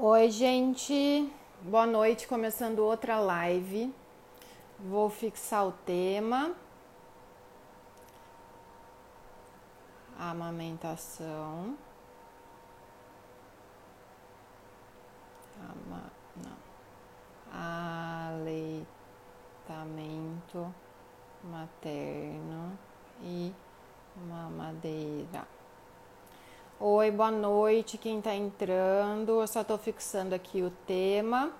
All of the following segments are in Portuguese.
Oi, gente. Boa noite. Começando outra live. Vou fixar o tema. Amamentação. Ama... Não. Aleitamento materno e mamadeira. Oi, boa noite, quem está entrando. Eu só estou fixando aqui o tema.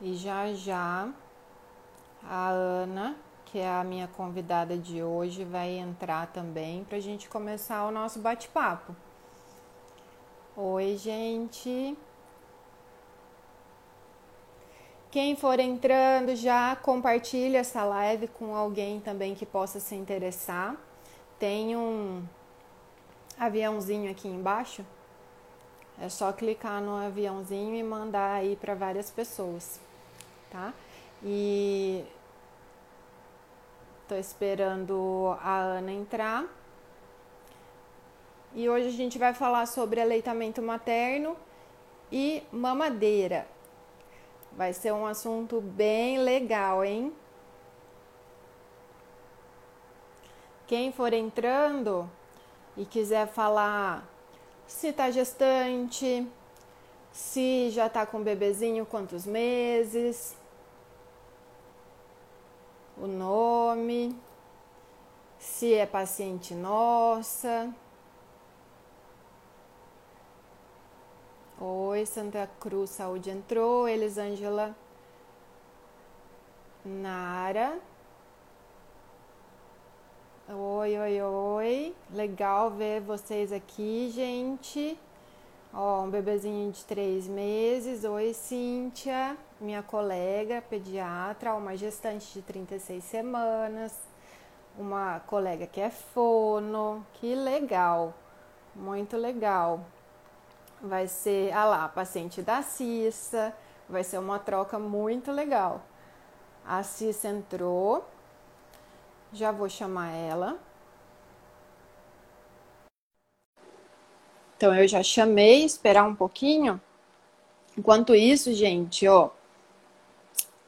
E já já a Ana, que é a minha convidada de hoje, vai entrar também para a gente começar o nosso bate-papo. Oi, gente. Quem for entrando já compartilha essa live com alguém também que possa se interessar. Tem um aviãozinho aqui embaixo. É só clicar no aviãozinho e mandar aí para várias pessoas, tá? E tô esperando a Ana entrar. E hoje a gente vai falar sobre aleitamento materno e mamadeira. Vai ser um assunto bem legal, hein? Quem for entrando e quiser falar se tá gestante, se já tá com bebezinho, quantos meses, o nome, se é paciente nossa. Oi, Santa Cruz Saúde entrou. Elisângela Nara. Oi, oi, oi. Legal ver vocês aqui, gente. Ó, um bebezinho de três meses. Oi, Cíntia, minha colega pediatra, uma gestante de 36 semanas, uma colega que é fono. Que legal, muito legal vai ser, ah lá, paciente da Cissa, vai ser uma troca muito legal. A Cissa entrou, já vou chamar ela. Então eu já chamei, esperar um pouquinho. Enquanto isso, gente, ó,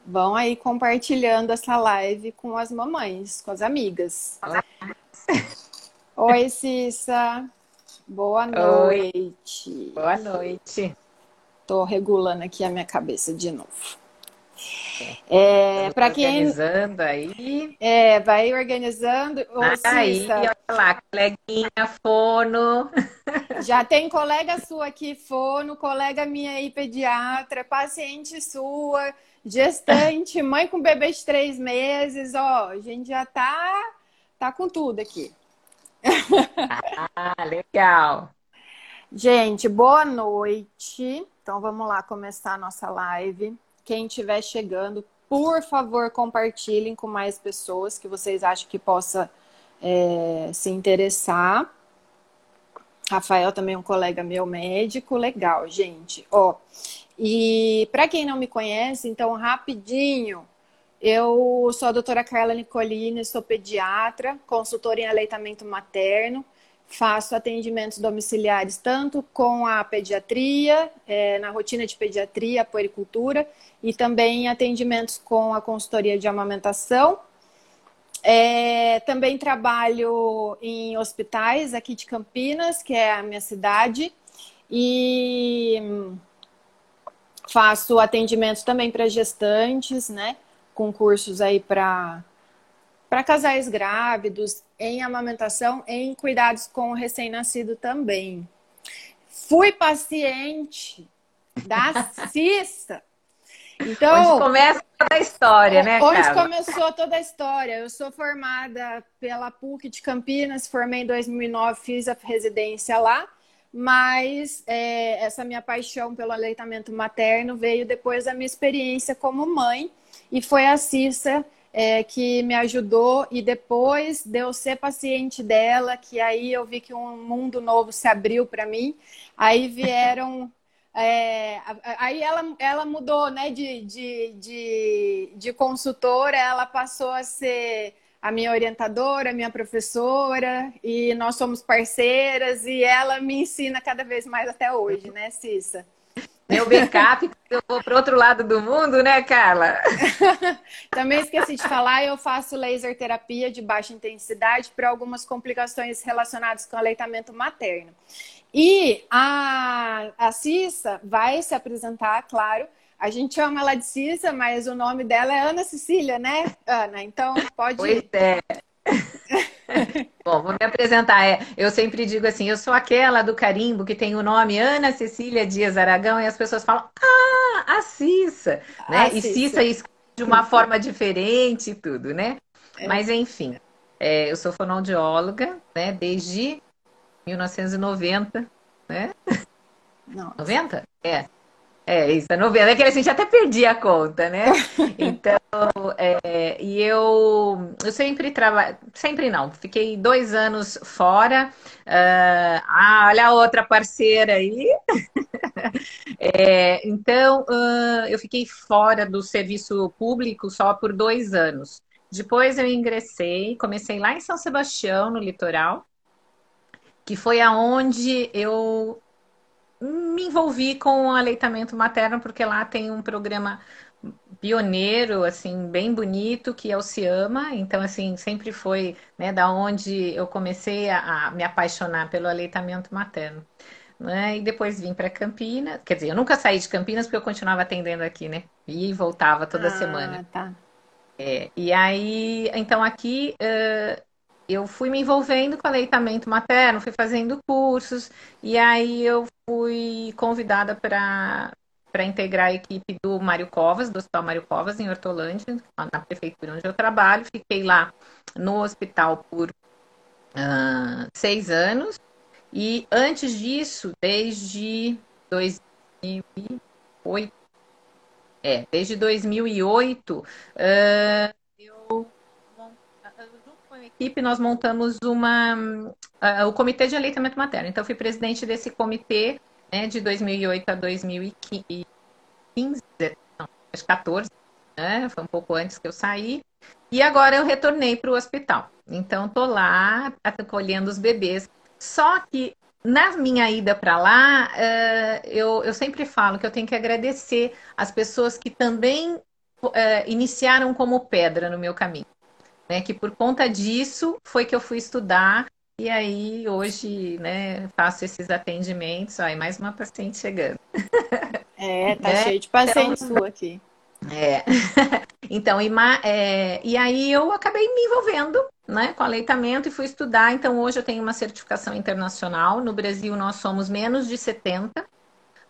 vão aí compartilhando essa live com as mamães, com as amigas. Oi, Cissa. Boa noite. Oi. Boa noite. Tô regulando aqui a minha cabeça de novo. É, para quem organizando aí. É, vai organizando. Ô, aí, olha lá, coleguinha fono. Já tem colega sua aqui, fono, colega minha aí, pediatra, paciente sua, gestante, mãe com bebê de três meses, ó, a gente já tá, tá com tudo aqui. Ah, legal. Gente, boa noite. Então vamos lá começar a nossa live. Quem estiver chegando, por favor, compartilhem com mais pessoas que vocês acham que possa é, se interessar. Rafael também é um colega meu médico, legal, gente. Ó, e para quem não me conhece, então rapidinho, eu sou a doutora Carla Nicolini, sou pediatra, consultora em aleitamento materno, faço atendimentos domiciliares tanto com a pediatria, é, na rotina de pediatria, puericultura, e também atendimentos com a consultoria de amamentação. É, também trabalho em hospitais aqui de Campinas, que é a minha cidade, e faço atendimentos também para gestantes, né? concursos aí para para casais grávidos, em amamentação, em cuidados com o recém-nascido também. Fui paciente da Cissa. Então, Hoje começa toda a história, né, Hoje Carla? começou toda a história. Eu sou formada pela PUC de Campinas, formei em 2009, fiz a residência lá, mas é, essa minha paixão pelo aleitamento materno veio depois da minha experiência como mãe e foi a Cissa é, que me ajudou e depois de eu ser paciente dela, que aí eu vi que um mundo novo se abriu para mim. Aí vieram. É, aí ela, ela mudou né, de, de, de, de consultora, ela passou a ser a minha orientadora, a minha professora, e nós somos parceiras e ela me ensina cada vez mais até hoje, né, Cissa? Meu backup, eu vou para outro lado do mundo, né, Carla? Também esqueci de falar, eu faço laser terapia de baixa intensidade para algumas complicações relacionadas com aleitamento materno. E a, a Cissa vai se apresentar, claro, a gente chama ela de Cissa, mas o nome dela é Ana Cecília, né, Ana? Então pode. Pois é. Bom, vou me apresentar. É, eu sempre digo assim: eu sou aquela do carimbo que tem o nome Ana Cecília Dias Aragão e as pessoas falam, ah, a Cissa. Né? A e Cissa, Cissa de uma forma diferente e tudo, né? É. Mas enfim, é, eu sou fonoaudióloga, né, desde 1990, né? Não. 90? É. É, isso, é novela. É que a gente até perdi a conta, né? Então, é, e eu, eu sempre trabalho, sempre não, fiquei dois anos fora. Uh, ah, olha a outra parceira aí. é, então, uh, eu fiquei fora do serviço público só por dois anos. Depois eu ingressei, comecei lá em São Sebastião, no litoral, que foi aonde eu me envolvi com o aleitamento materno, porque lá tem um programa pioneiro, assim, bem bonito, que é o Ciama. Então, assim, sempre foi, né, da onde eu comecei a, a me apaixonar pelo aleitamento materno. Né? E depois vim para Campinas. Quer dizer, eu nunca saí de Campinas porque eu continuava atendendo aqui, né? E voltava toda ah, semana. Tá. É, e aí, então aqui uh, eu fui me envolvendo com aleitamento materno, fui fazendo cursos, e aí eu fui convidada para para integrar a equipe do Mário Covas, do Hospital Mário Covas, em Hortolândia, na prefeitura onde eu trabalho. Fiquei lá no hospital por uh, seis anos. E antes disso, desde 2008, é, desde 2008, uh, equipe, nós montamos uma, uh, o Comitê de Aleitamento Materno. Então, fui presidente desse comitê né, de 2008 a 2015, não, 14, né, foi um pouco antes que eu saí. E agora eu retornei para o hospital. Então, estou lá acolhendo os bebês. Só que na minha ida para lá, uh, eu, eu sempre falo que eu tenho que agradecer as pessoas que também uh, iniciaram como pedra no meu caminho né? Que por conta disso foi que eu fui estudar e aí hoje, né, faço esses atendimentos. Aí mais uma paciente chegando. É, tá né? cheio de pacientes então, sua aqui. É. então, e, é, e aí eu acabei me envolvendo né, com aleitamento e fui estudar. Então, hoje eu tenho uma certificação internacional. No Brasil, nós somos menos de 70,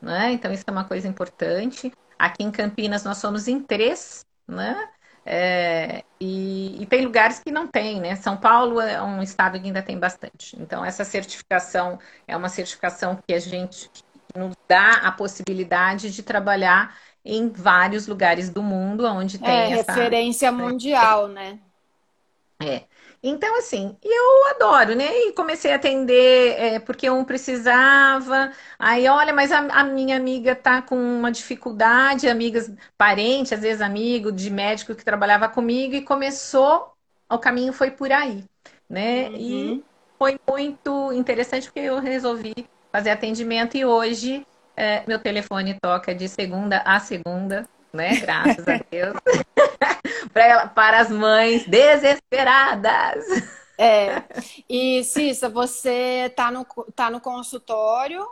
né? Então, isso é uma coisa importante. Aqui em Campinas, nós somos em três, né? É, e, e, tem lugares que não tem, né? São Paulo é um estado que ainda tem bastante. Então, essa certificação é uma certificação que a gente nos dá a possibilidade de trabalhar em vários lugares do mundo onde tem é, essa referência mundial, né? É. Então, assim, eu adoro, né? E comecei a atender é, porque um precisava. Aí, olha, mas a, a, minha amiga tá com uma dificuldade, amigas, parente, às vezes amigo de médico que trabalhava comigo, e começou, o caminho foi por aí, né? Uhum. E foi muito interessante porque eu resolvi fazer atendimento e hoje é, meu telefone toca de segunda a segunda, né? Graças a Deus. Pra, para as mães desesperadas. É. E Cissa, você tá no, tá no consultório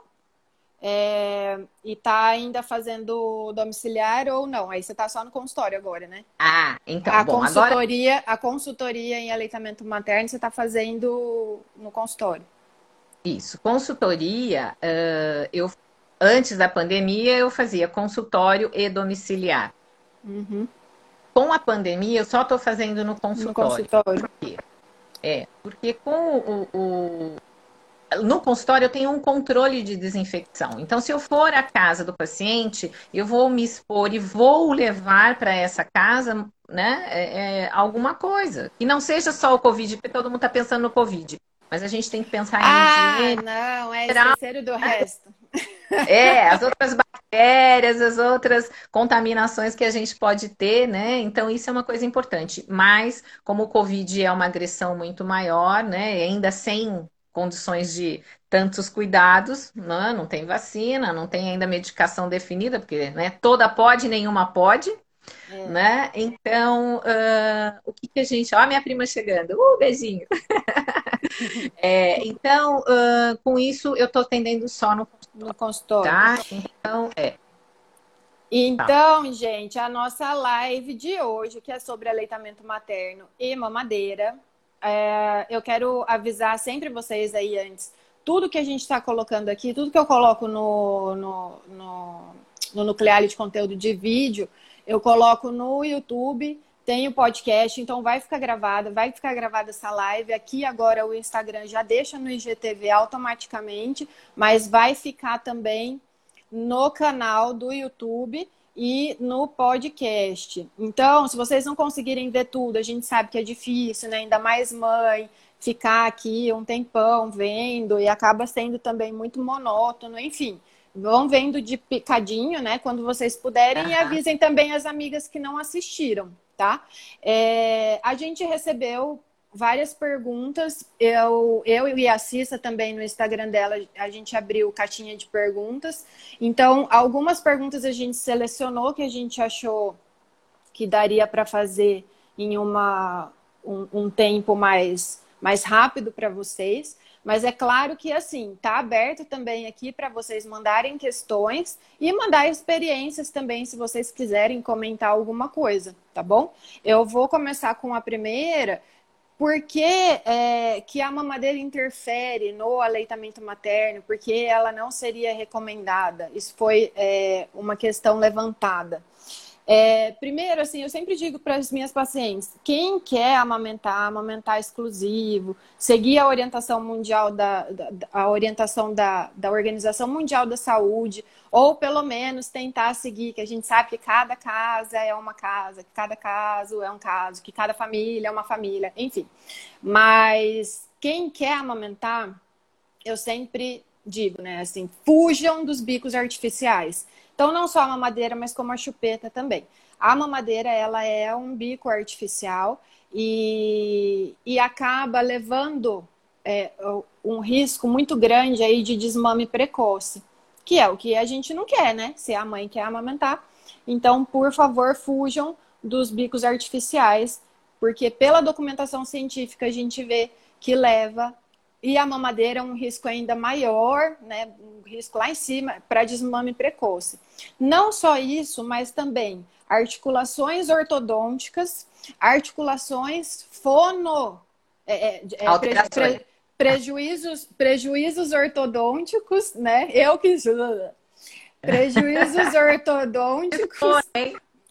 é, e tá ainda fazendo domiciliar ou não? Aí você tá só no consultório agora, né? Ah, então a bom, consultoria, agora... a consultoria em aleitamento materno você tá fazendo no consultório. Isso, consultoria, uh, eu antes da pandemia eu fazia consultório e domiciliar. Uhum. Com a pandemia eu só estou fazendo no consultório. No consultório. Por quê? É, porque com o, o, no consultório eu tenho um controle de desinfecção. Então, se eu for à casa do paciente, eu vou me expor e vou levar para essa casa né, é, é, alguma coisa. E não seja só o Covid, porque todo mundo está pensando no Covid. Mas a gente tem que pensar em ah, higiene. não, é esqueceram do resto. É, as outras bactérias as outras contaminações que a gente pode ter, né? Então, isso é uma coisa importante. Mas, como o Covid é uma agressão muito maior, né? Ainda sem condições de tantos cuidados, né? não tem vacina, não tem ainda medicação definida, porque né, toda pode, nenhuma pode. É. Né? Então, uh, o que, que, a gente. Ó, a minha prima chegando. Uh, beijinho. é, então, uh, com isso, eu estou atendendo só no, no consultório. Tá? Então, é. Então, tá. gente, a nossa live de hoje, que é sobre aleitamento materno e mamadeira, é, eu quero avisar sempre vocês aí antes. Tudo que a gente está colocando aqui, tudo que eu coloco no, no, no, no Nuclear de conteúdo de vídeo, eu coloco no YouTube, tem o podcast, então vai ficar gravada, vai ficar gravada essa live. Aqui agora o Instagram já deixa no IGTV automaticamente, mas vai ficar também no canal do YouTube e no podcast. Então, se vocês não conseguirem ver tudo, a gente sabe que é difícil, né? Ainda mais mãe, ficar aqui um tempão vendo e acaba sendo também muito monótono, enfim. Vão vendo de picadinho, né? Quando vocês puderem, uhum. e avisem também as amigas que não assistiram, tá? É, a gente recebeu várias perguntas. Eu, eu e a Cissa também no Instagram dela, a gente abriu caixinha de perguntas. Então, algumas perguntas a gente selecionou que a gente achou que daria para fazer em uma, um, um tempo mais, mais rápido para vocês. Mas é claro que assim, tá aberto também aqui para vocês mandarem questões e mandar experiências também, se vocês quiserem comentar alguma coisa, tá bom? Eu vou começar com a primeira, por que, é, que a mamadeira interfere no aleitamento materno? Porque ela não seria recomendada? Isso foi é, uma questão levantada. É, primeiro, assim, eu sempre digo para as minhas pacientes: quem quer amamentar, amamentar exclusivo, seguir a orientação mundial da, da a orientação da, da Organização Mundial da Saúde, ou pelo menos tentar seguir, que a gente sabe que cada casa é uma casa, que cada caso é um caso, que cada família é uma família, enfim. Mas quem quer amamentar, eu sempre digo, né, assim, fujam dos bicos artificiais. Então, não só a mamadeira, mas como a chupeta também. A mamadeira, ela é um bico artificial e, e acaba levando é, um risco muito grande aí de desmame precoce, que é o que a gente não quer, né? Se a mãe quer amamentar. Então, por favor, fujam dos bicos artificiais, porque pela documentação científica a gente vê que leva e a mamadeira é um risco ainda maior, né? Um risco lá em cima para desmame precoce. Não só isso, mas também articulações ortodônticas, articulações fono. É, é, é pre, prejuízos, prejuízos ortodônticos, né? Eu que. Prejuízos ortodônticos.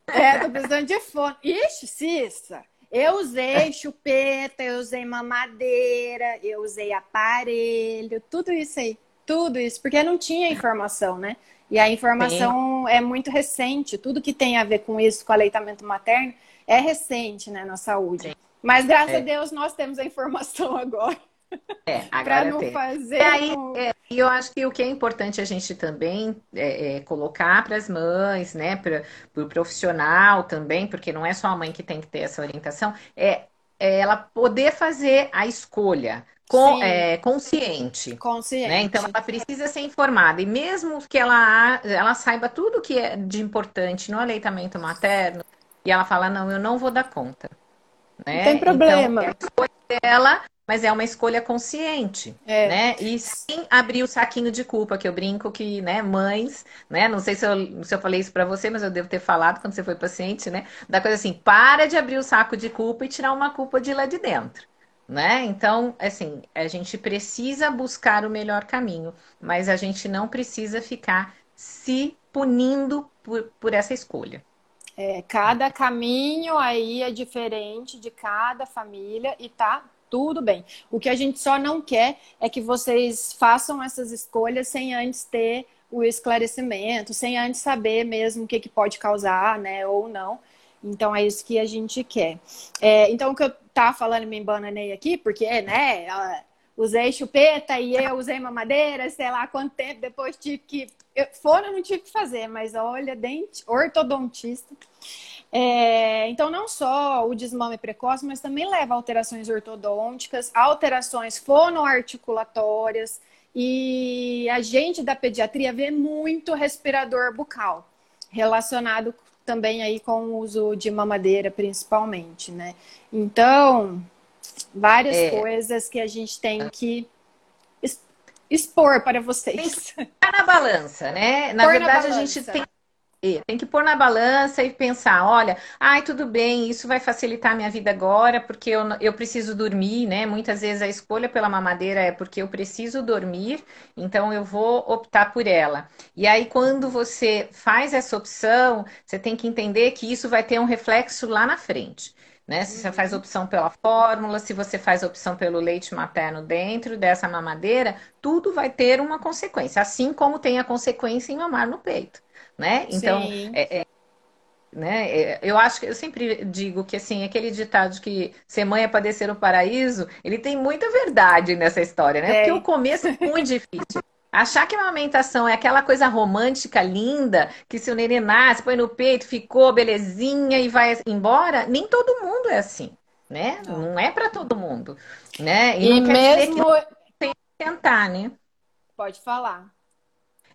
É, tô precisando de fone. Ixi, Cissa! Eu usei chupeta, eu usei mamadeira, eu usei aparelho, tudo isso aí. Tudo isso, porque não tinha informação, né? E a informação Sim. é muito recente. Tudo que tem a ver com isso, com aleitamento materno, é recente, né, na saúde. Sim. Mas graças é. a Deus nós temos a informação agora. É, para não tem. fazer. E aí, é, eu acho que o que é importante a gente também é, é colocar para as mães, né, para o pro profissional também, porque não é só a mãe que tem que ter essa orientação, é, é ela poder fazer a escolha. Com, é, consciente. Consciente. Né? Então, ela precisa ser informada. E mesmo que ela, ela saiba tudo que é de importante no aleitamento materno, e ela fala, não, eu não vou dar conta. Né? Não tem problema. Então, é a escolha dela mas é uma escolha consciente, é. né? E sem abrir o saquinho de culpa, que eu brinco que, né, mães, né? Não sei se eu, se eu falei isso para você, mas eu devo ter falado quando você foi paciente, né? Da coisa assim, para de abrir o saco de culpa e tirar uma culpa de lá de dentro. Né? Então, assim, a gente precisa buscar o melhor caminho, mas a gente não precisa ficar se punindo por, por essa escolha. É, cada caminho aí é diferente de cada família e tá tudo bem. O que a gente só não quer é que vocês façam essas escolhas sem antes ter o esclarecimento, sem antes saber mesmo o que, que pode causar, né, ou não. Então é isso que a gente quer. É, então o que eu tava falando me embananei aqui, porque, né, usei chupeta e eu usei mamadeira, sei lá quanto tempo, depois tive que eu, eu não tive que fazer, mas olha, dente, ortodontista. É, então, não só o desmame precoce, mas também leva a alterações ortodônticas, alterações fonoarticulatórias. E a gente da pediatria vê muito respirador bucal, relacionado também aí com o uso de mamadeira, principalmente, né? Então, várias é. coisas que a gente tem que expor para vocês. Que na balança, né? Na Pôr verdade, na a gente tem tem que pôr na balança e pensar, olha, ai, tudo bem, isso vai facilitar a minha vida agora, porque eu, eu preciso dormir, né? Muitas vezes a escolha pela mamadeira é porque eu preciso dormir, então eu vou optar por ela. E aí, quando você faz essa opção, você tem que entender que isso vai ter um reflexo lá na frente. Né? Se você faz opção pela fórmula, se você faz opção pelo leite materno dentro dessa mamadeira, tudo vai ter uma consequência, assim como tem a consequência em mamar no peito né? Então, é, é, né? É, eu acho que eu sempre digo que assim, aquele ditado que ser mãe é padecer o paraíso, ele tem muita verdade nessa história, né? É. Porque o começo é muito difícil. Achar que a amamentação é aquela coisa romântica, linda, que se o neném nasce, põe no peito, ficou belezinha e vai embora, nem todo mundo é assim, né? Não, é para todo mundo, né? E, e mesmo tem que tentar, né? Pode falar.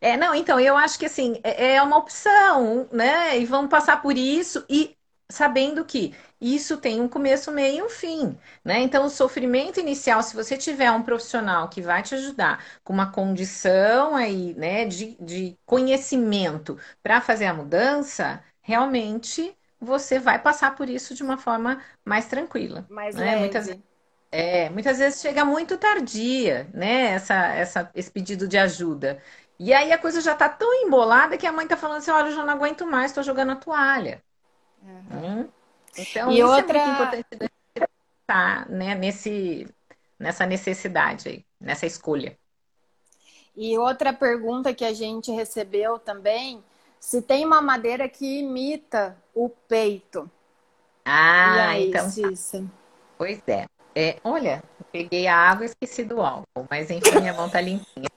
É, não, então, eu acho que assim, é, é uma opção, né? E vamos passar por isso e sabendo que isso tem um começo, meio e um fim, né? Então, o sofrimento inicial, se você tiver um profissional que vai te ajudar com uma condição aí, né, de, de conhecimento para fazer a mudança, realmente você vai passar por isso de uma forma mais tranquila. Mais né? leve. Muitas, é, muitas vezes chega muito tardia, né? Essa, essa, esse pedido de ajuda. E aí a coisa já tá tão embolada que a mãe tá falando assim, olha, eu já não aguento mais, tô jogando a toalha. Uhum. Hum? Então, e isso outra... é muito importante estar né, nesse, nessa necessidade aí, nessa escolha. E outra pergunta que a gente recebeu também, se tem uma madeira que imita o peito. Ah, aí, então. Tá. Cissa? Pois é. é. Olha, peguei a água e esqueci do álcool, mas enfim, minha mão tá limpinha.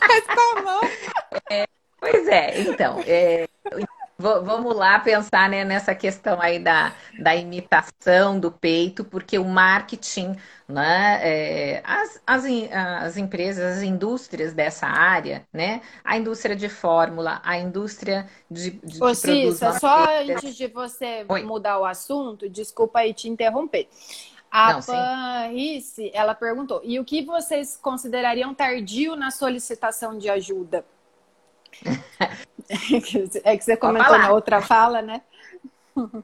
Mas tá bom. É, pois é, então. É, vamos lá pensar né, nessa questão aí da, da imitação do peito, porque o marketing, né, é, as, as, as empresas, as indústrias dessa área, né, a indústria de fórmula, a indústria de, de Ô, Cissa, só antes de você Oi. mudar o assunto, desculpa aí te interromper. A Não, Panrice, ela perguntou: e o que vocês considerariam tardio na solicitação de ajuda? é que você comentou na outra fala, né? Uhum.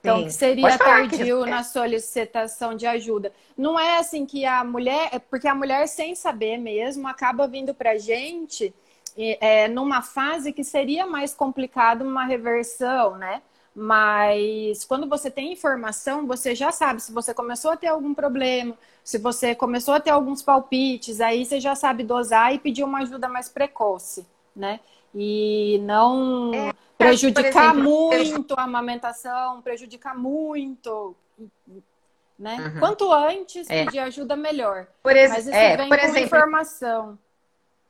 Então, o que seria tardio que... na solicitação de ajuda? Não é assim que a mulher, é porque a mulher, sem saber mesmo, acaba vindo pra gente é, numa fase que seria mais complicado uma reversão, né? Mas quando você tem informação, você já sabe se você começou a ter algum problema, se você começou a ter alguns palpites, aí você já sabe dosar e pedir uma ajuda mais precoce, né? E não é, prejudicar exemplo, muito a amamentação, prejudicar muito, né? Uhum. Quanto antes é. pedir ajuda, melhor. Por Mas isso é, vem por com exemplo, informação.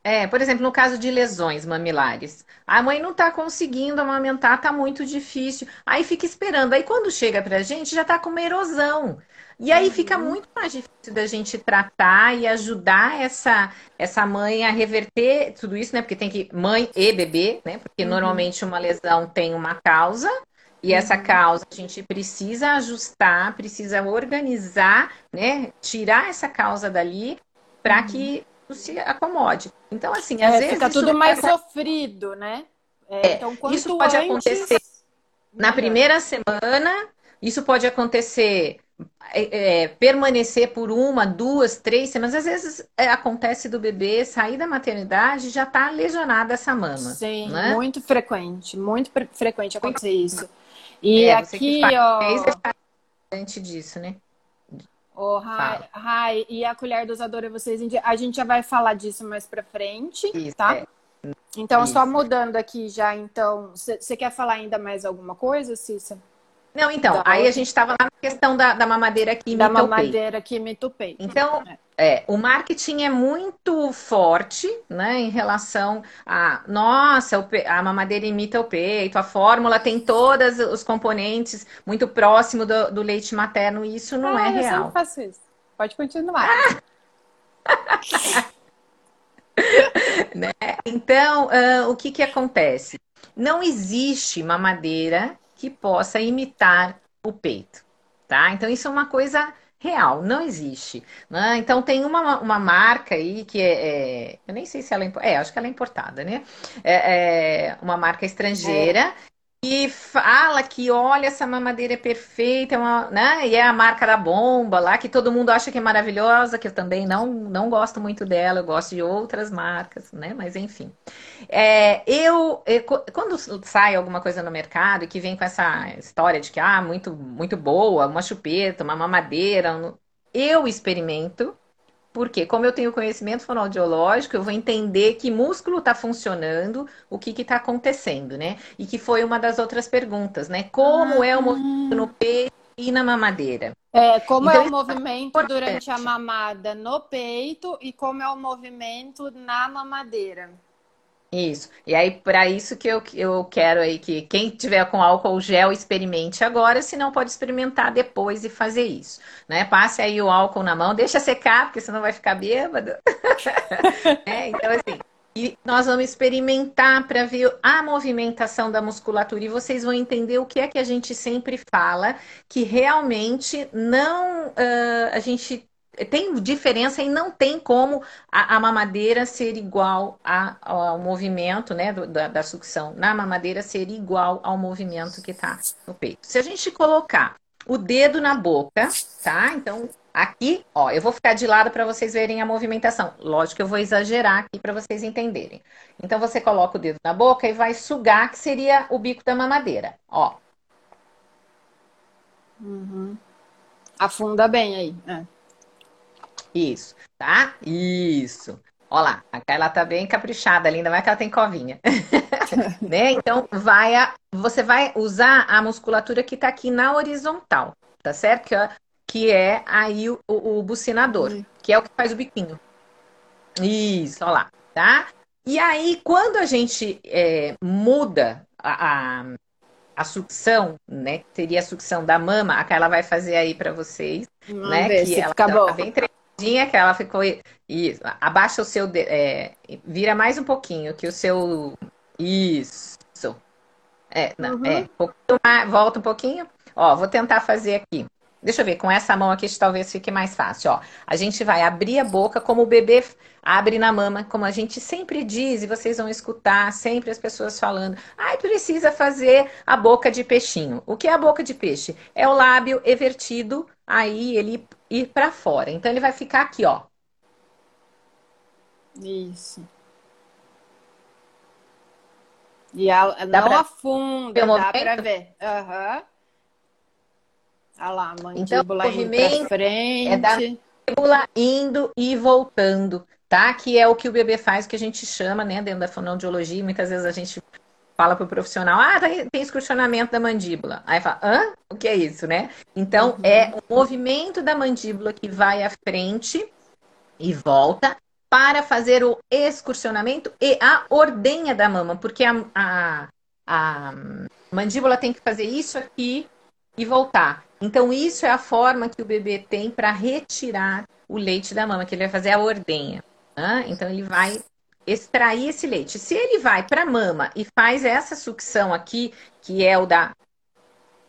É, por exemplo, no caso de lesões mamilares, a mãe não está conseguindo amamentar, está muito difícil. Aí fica esperando. Aí quando chega para a gente, já está com uma erosão. E aí uhum. fica muito mais difícil da gente tratar e ajudar essa, essa mãe a reverter tudo isso, né? Porque tem que mãe e bebê, né? Porque uhum. normalmente uma lesão tem uma causa. E uhum. essa causa a gente precisa ajustar, precisa organizar, né? Tirar essa causa dali para que se acomode. Então, assim, às é, vezes. Fica tudo mais sofrido, né? É, então, isso pode antes... acontecer na primeira semana, isso pode acontecer. É, é, permanecer por uma, duas, três semanas. Às vezes é, acontece do bebê sair da maternidade já tá lesionada essa mama. Sim, né? muito frequente, muito frequente acontecer isso. E é, aqui, ó. Disso, né? O Rai, Rai, e a colher dosadora vocês a gente já vai falar disso mais para frente, Isso, tá? É. Então Isso. só mudando aqui já, então, você quer falar ainda mais alguma coisa, Cissa? Não, então, da aí outra. a gente estava lá na questão da, da mamadeira que Da mamadeira que imita o peito. Então, é. É, o marketing é muito forte, né, em relação a, nossa, a mamadeira imita o peito, a fórmula tem todos os componentes muito próximo do, do leite materno, e isso não ah, é real. Eu sempre faço isso. Pode continuar. né? Então, uh, o que que acontece? Não existe mamadeira que possa imitar o peito, tá? Então, isso é uma coisa real, não existe. Né? Então tem uma, uma marca aí que é, é, Eu nem sei se ela é. É, acho que ela é importada, né? É, é uma marca estrangeira. É e fala que olha essa mamadeira é perfeita, é uma, né? E é a marca da bomba lá que todo mundo acha que é maravilhosa, que eu também não não gosto muito dela, eu gosto de outras marcas, né? Mas enfim, é, eu, eu, quando sai alguma coisa no mercado e que vem com essa história de que ah muito muito boa, uma chupeta, uma mamadeira, eu experimento porque, como eu tenho conhecimento fonoaudiológico, eu vou entender que músculo está funcionando, o que está acontecendo, né? E que foi uma das outras perguntas, né? Como ah. é o movimento no peito e na mamadeira? É, como então, é o movimento é durante a mamada no peito e como é o movimento na mamadeira? Isso. E aí, para isso que eu, eu quero aí que quem tiver com álcool gel experimente agora, se não pode experimentar depois e fazer isso. Né? Passe aí o álcool na mão, deixa secar, porque senão vai ficar bêbado. é, então, assim, e nós vamos experimentar para ver a movimentação da musculatura e vocês vão entender o que é que a gente sempre fala, que realmente não uh, a gente tem diferença e não tem como a, a mamadeira ser igual a, ao movimento né, do, da, da, sucção. Na mamadeira ser igual ao movimento que está no peito. Se a gente colocar o dedo na boca, tá? Então, aqui, ó, eu vou ficar de lado para vocês verem a movimentação. Lógico que eu vou exagerar aqui para vocês entenderem. Então, você coloca o dedo na boca e vai sugar, que seria o bico da mamadeira, ó. Uhum. Afunda bem aí. É. Isso, tá? Isso. Olha lá, a Carla tá bem caprichada, ainda mais que ela tem covinha. né? Então, vai a, você vai usar a musculatura que tá aqui na horizontal, tá certo? Que, é, que é aí o, o, o bucinador, uhum. que é o que faz o biquinho. Isso, olha lá, tá? E aí, quando a gente é, muda a, a, a, sucção, né? Teria a sucção da mama, a Carla vai fazer aí para vocês, Vamos né? que ela, ela tá bem que ela ficou. Isso, abaixa o seu. É, vira mais um pouquinho, que o seu. Isso. É, não, uhum. é, um volta um pouquinho. Ó, vou tentar fazer aqui. Deixa eu ver, com essa mão aqui talvez fique mais fácil. Ó, a gente vai abrir a boca como o bebê abre na mama, como a gente sempre diz, e vocês vão escutar sempre as pessoas falando. Ai, precisa fazer a boca de peixinho. O que é a boca de peixe? É o lábio evertido, aí ele ir para fora. Então ele vai ficar aqui, ó. Isso. E a, dá não pra... afunda, dá para ver. Aham. Uhum. Olha lá, a mandíbula então, indo pra frente. É da mandíbula indo e voltando, tá? Que é o que o bebê faz, que a gente chama, né, dentro da fonoaudiologia. Muitas vezes a gente fala para o profissional, ah, tem excursionamento da mandíbula. Aí fala, hã? O que é isso, né? Então, uhum. é o movimento da mandíbula que vai à frente e volta para fazer o excursionamento e a ordenha da mama, porque a, a, a mandíbula tem que fazer isso aqui e voltar. Então, isso é a forma que o bebê tem para retirar o leite da mama, que ele vai fazer a ordenha. Né? Então, ele vai extrair esse leite. Se ele vai para a mama e faz essa sucção aqui, que é o da,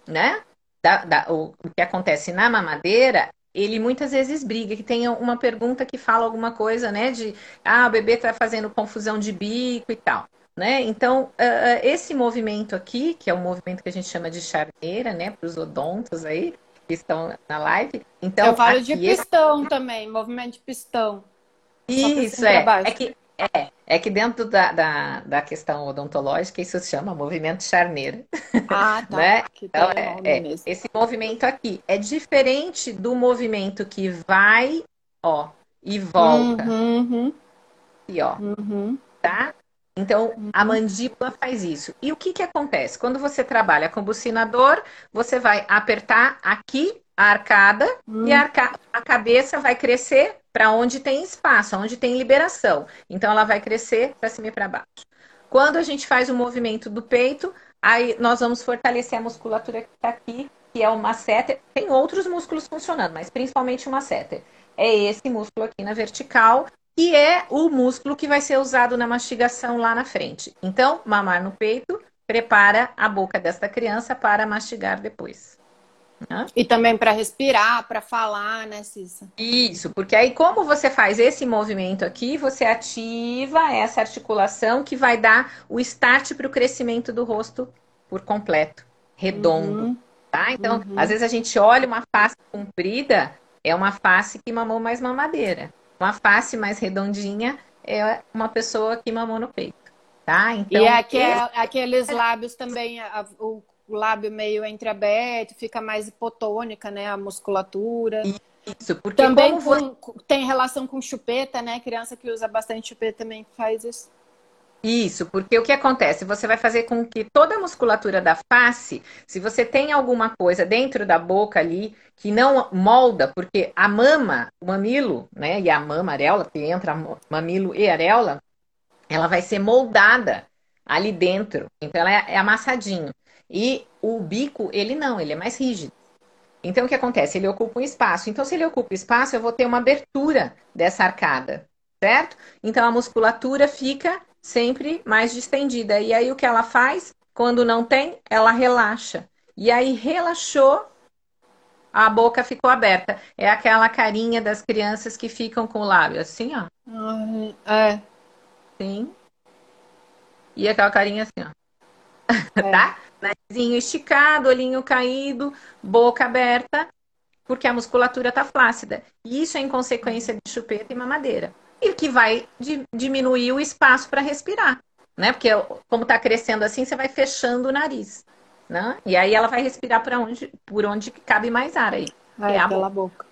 né? Da, da, o, o que acontece na mamadeira, ele muitas vezes briga, que tem uma pergunta que fala alguma coisa, né? De ah, o bebê está fazendo confusão de bico e tal. Né? Então, uh, esse movimento aqui, que é o um movimento que a gente chama de charneira, né? Para os odontos aí que estão na live. Então, Eu falo de pistão esse... também, movimento de pistão. Isso, é. É que é, é que dentro da, da, da, questão odontológica isso se chama movimento charneira. Ah, tá. né? então, é, é, esse movimento aqui é diferente do movimento que vai, ó, e volta. Uhum, uhum. E ó, uhum. tá? Então, a uhum. mandíbula faz isso. E o que que acontece? Quando você trabalha com bucinador, você vai apertar aqui a arcada hum. e a, arca a cabeça vai crescer para onde tem espaço, onde tem liberação. Então ela vai crescer para cima e para baixo. Quando a gente faz o movimento do peito, aí nós vamos fortalecer a musculatura que está aqui, que é o masseter. Tem outros músculos funcionando, mas principalmente o masseter. É esse músculo aqui na vertical, que é o músculo que vai ser usado na mastigação lá na frente. Então, mamar no peito prepara a boca desta criança para mastigar depois. E também para respirar, para falar, né, Cissa? Isso, porque aí como você faz esse movimento aqui, você ativa essa articulação que vai dar o start para o crescimento do rosto por completo, redondo, uhum. tá? Então, uhum. às vezes a gente olha uma face comprida, é uma face que mamou mais mamadeira. Uma face mais redondinha é uma pessoa que mamou no peito, tá? Então, e aquel, aqueles lábios também, a, o o lábio meio entreaberto, fica mais hipotônica, né? A musculatura. Isso, porque também com, tem relação com chupeta, né? Criança que usa bastante chupeta também faz isso. Isso, porque o que acontece? Você vai fazer com que toda a musculatura da face, se você tem alguma coisa dentro da boca ali que não molda, porque a mama, o mamilo, né, e a mama, areola, que entra mamilo e areola, ela vai ser moldada ali dentro. Então ela é, é amassadinho. E o bico, ele não, ele é mais rígido. Então, o que acontece? Ele ocupa um espaço. Então, se ele ocupa espaço, eu vou ter uma abertura dessa arcada, certo? Então, a musculatura fica sempre mais distendida. E aí, o que ela faz? Quando não tem, ela relaxa. E aí, relaxou, a boca ficou aberta. É aquela carinha das crianças que ficam com o lábio assim, ó. É. Sim. E aquela carinha assim, ó. É. tá? Narizinho esticado, olhinho caído, boca aberta, porque a musculatura está flácida. E isso é em consequência de chupeta e mamadeira. E que vai di diminuir o espaço para respirar, né? Porque como está crescendo assim, você vai fechando o nariz, né? E aí ela vai respirar por onde, por onde cabe mais ar aí. Vai é pela boca. boca.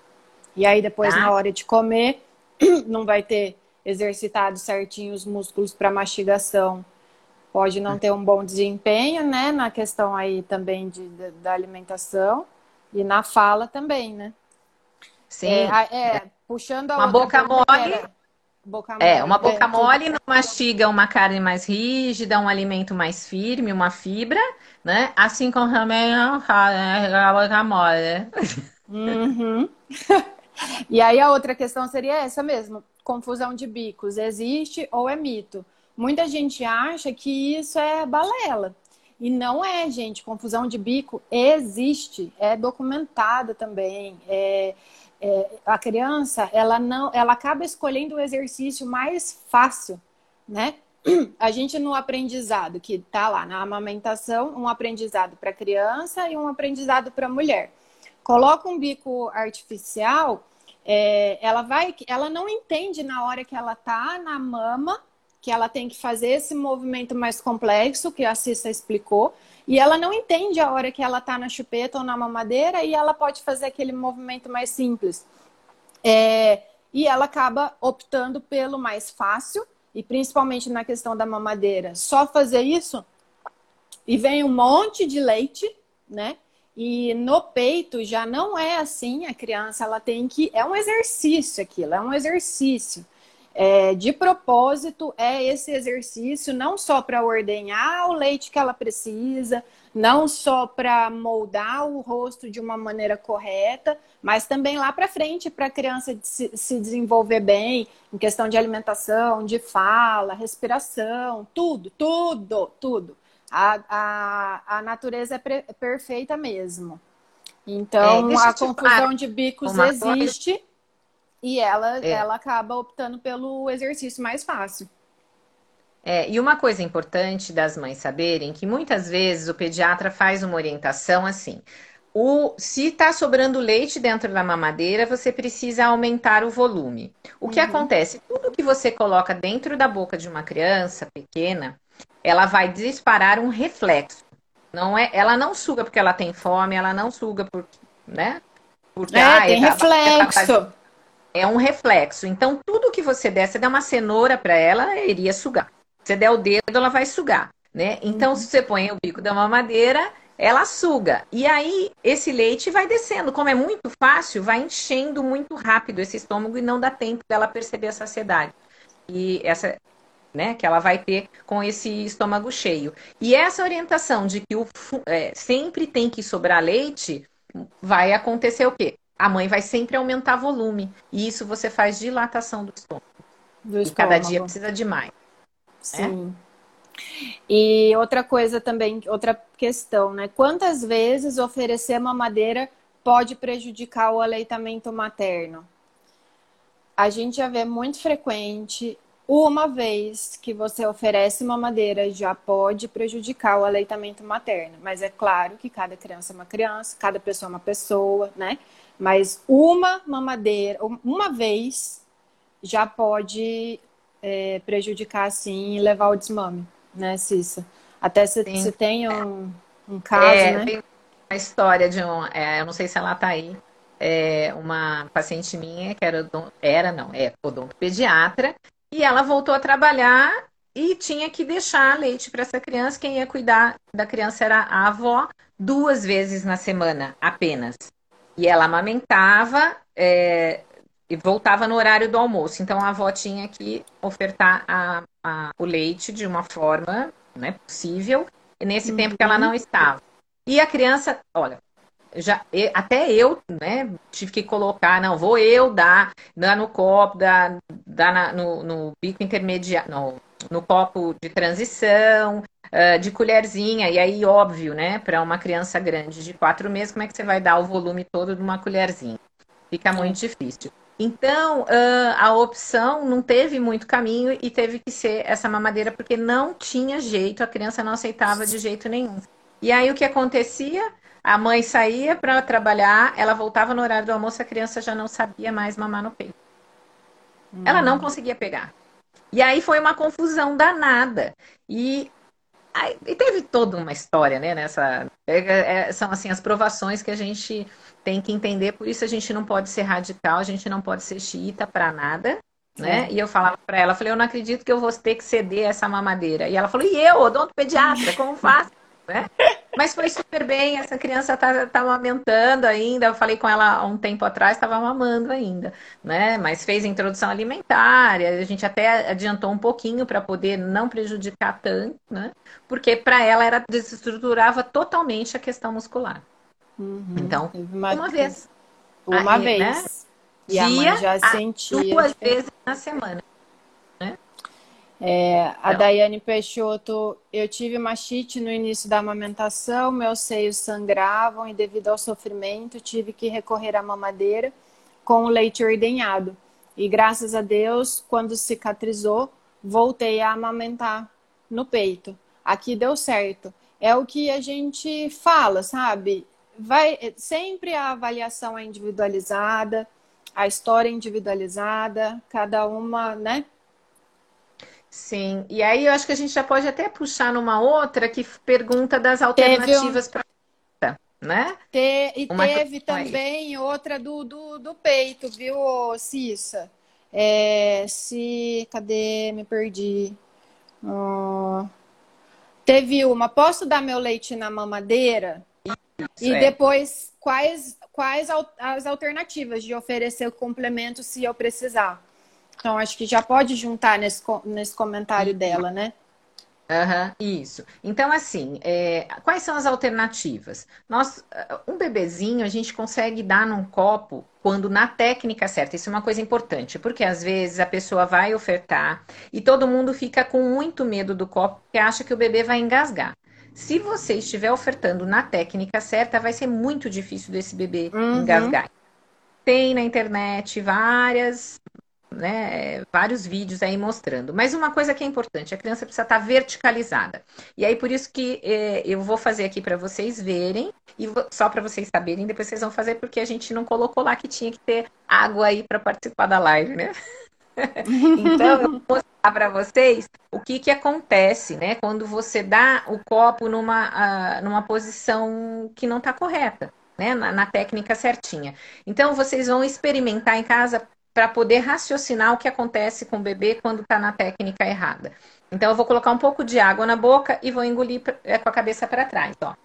E aí depois tá? na hora de comer, não vai ter exercitado certinho os músculos para mastigação pode não ter um bom desempenho, né, na questão aí também de, de da alimentação e na fala também, né? Sim. É, é puxando a uma boca mole. Boca é, uma boca é, mole não mastiga uma carne mais rígida, um alimento mais firme, uma fibra, né? Assim como também né? A boca mole. Uhum. e aí a outra questão seria essa mesmo: confusão de bicos, existe ou é mito? Muita gente acha que isso é balela. E não é, gente. Confusão de bico existe, é documentada também. É, é, a criança, ela não, ela acaba escolhendo o exercício mais fácil, né? A gente no aprendizado que tá lá na amamentação, um aprendizado para criança e um aprendizado para mulher. Coloca um bico artificial, é, ela vai, ela não entende na hora que ela tá na mama que ela tem que fazer esse movimento mais complexo, que a Cissa explicou, e ela não entende a hora que ela está na chupeta ou na mamadeira e ela pode fazer aquele movimento mais simples. É, e ela acaba optando pelo mais fácil, e principalmente na questão da mamadeira, só fazer isso e vem um monte de leite, né? E no peito já não é assim, a criança ela tem que. É um exercício aquilo, é um exercício. É, de propósito, é esse exercício não só para ordenhar o leite que ela precisa, não só para moldar o rosto de uma maneira correta, mas também lá para frente para a criança se, se, desenvolver bem em questão de alimentação, de fala, respiração, tudo, tudo, tudo. A, a, a natureza é, é perfeita mesmo. Então, é, a confusão de bicos existe. Coisa e ela, é. ela acaba optando pelo exercício mais fácil. É, e uma coisa importante das mães saberem que muitas vezes o pediatra faz uma orientação assim. O, se está sobrando leite dentro da mamadeira, você precisa aumentar o volume. O que uhum. acontece? Tudo que você coloca dentro da boca de uma criança pequena, ela vai disparar um reflexo. Não é, ela não suga porque ela tem fome, ela não suga por, né? Porque, é, ah, tem ela, reflexo. Ela, ela, é um reflexo. Então, tudo que você der, você der uma cenoura para ela, ela iria sugar. Se você der o dedo, ela vai sugar, né? Então, uhum. se você põe o bico da mamadeira, ela suga. E aí esse leite vai descendo. Como é muito fácil, vai enchendo muito rápido esse estômago e não dá tempo dela perceber a saciedade. E essa, né, que ela vai ter com esse estômago cheio. E essa orientação de que o, é, sempre tem que sobrar leite, vai acontecer o quê? A mãe vai sempre aumentar volume. E isso você faz dilatação do estômago. Do estômago. Cada dia precisa de mais. Né? Sim. Né? E outra coisa também, outra questão, né? Quantas vezes oferecer mamadeira pode prejudicar o aleitamento materno? A gente já vê muito frequente, uma vez que você oferece mamadeira já pode prejudicar o aleitamento materno. Mas é claro que cada criança é uma criança, cada pessoa é uma pessoa, né? Mas uma mamadeira, uma vez, já pode é, prejudicar, sim, e levar ao desmame né, Cissa? Até se, se tem um, um caso, é, né? Tem uma história de um, é, eu não sei se ela tá aí, é, uma paciente minha que era, era não, é odontopediatra, e ela voltou a trabalhar e tinha que deixar leite para essa criança. Quem ia cuidar da criança era a avó, duas vezes na semana apenas. E ela amamentava é, e voltava no horário do almoço. Então a avó tinha que ofertar a, a, o leite de uma forma né, possível, nesse uhum. tempo que ela não estava. E a criança, olha, já até eu, né, tive que colocar, não, vou eu dar, dar no copo, dar, dar na, no, no bico intermediário, no, no copo de transição, uh, de colherzinha, e aí, óbvio, né, para uma criança grande de quatro meses, como é que você vai dar o volume todo de uma colherzinha? Fica muito difícil. Então, uh, a opção não teve muito caminho e teve que ser essa mamadeira, porque não tinha jeito, a criança não aceitava de jeito nenhum. E aí o que acontecia? A mãe saía para trabalhar, ela voltava no horário do almoço, a criança já não sabia mais mamar no peito. Hum. Ela não conseguia pegar. E aí foi uma confusão danada. E, aí, e teve toda uma história, né? Nessa, é, é, são assim as provações que a gente tem que entender, por isso a gente não pode ser radical, a gente não pode ser xiita para nada, né? E eu falava para ela, falei, eu não acredito que eu vou ter que ceder essa mamadeira. E ela falou, e eu, odonto pediatra, como faço? né? Mas foi super bem, essa criança tá, tá amamentando ainda. Eu falei com ela há um tempo atrás, estava mamando ainda, né? Mas fez introdução alimentar, a gente até adiantou um pouquinho para poder não prejudicar tanto, né? Porque para ela era desestruturava totalmente a questão muscular. Uhum. Então, uma, uma vez. Uma Aí, vez. Né? E Dia, a mãe já sentia. Duas vezes na semana. É, a então. Daiane Peixoto, eu tive machite no início da amamentação, meus seios sangravam e devido ao sofrimento tive que recorrer à mamadeira com o leite ordenhado. E graças a Deus, quando cicatrizou, voltei a amamentar no peito. Aqui deu certo. É o que a gente fala, sabe? vai sempre a avaliação é individualizada, a história é individualizada, cada uma, né? Sim, e aí eu acho que a gente já pode até puxar numa outra que pergunta das alternativas um... para né? Te... E uma teve também aí. outra do, do, do, peito, viu, Cissa? É, se. Cadê? Me perdi. Oh... Teve uma. Posso dar meu leite na mamadeira? e é. depois, quais, quais as alternativas de oferecer o complemento se eu precisar? Então, acho que já pode juntar nesse, nesse comentário dela, né? Uhum, isso. Então, assim, é, quais são as alternativas? Nós, um bebezinho, a gente consegue dar num copo quando na técnica certa. Isso é uma coisa importante, porque às vezes a pessoa vai ofertar e todo mundo fica com muito medo do copo, porque acha que o bebê vai engasgar. Se você estiver ofertando na técnica certa, vai ser muito difícil desse bebê uhum. engasgar. Tem na internet várias, né, vários vídeos aí mostrando. Mas uma coisa que é importante, a criança precisa estar verticalizada. E aí por isso que eh, eu vou fazer aqui para vocês verem e só para vocês saberem, depois vocês vão fazer porque a gente não colocou lá que tinha que ter água aí para participar da live, né? então, eu vou mostrar para vocês o que, que acontece, né? Quando você dá o copo numa, numa posição que não está correta, né? Na, na, técnica certinha. Então, vocês vão experimentar em casa para poder raciocinar o que acontece com o bebê quando está na técnica errada. Então, eu vou colocar um pouco de água na boca e vou engolir é, com a cabeça para trás, ó.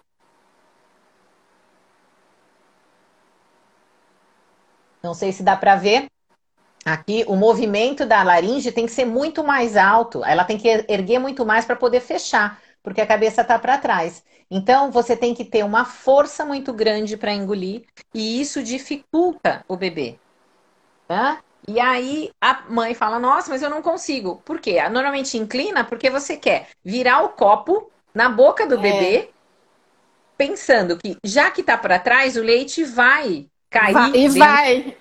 Não sei se dá para ver. Aqui, o movimento da laringe tem que ser muito mais alto. Ela tem que erguer muito mais para poder fechar, porque a cabeça está para trás. Então, você tem que ter uma força muito grande para engolir e isso dificulta o bebê. Tá? E aí a mãe fala: Nossa, mas eu não consigo. Por quê? Normalmente inclina porque você quer virar o copo na boca do é. bebê, pensando que já que tá para trás, o leite vai cair. Vai, e vai.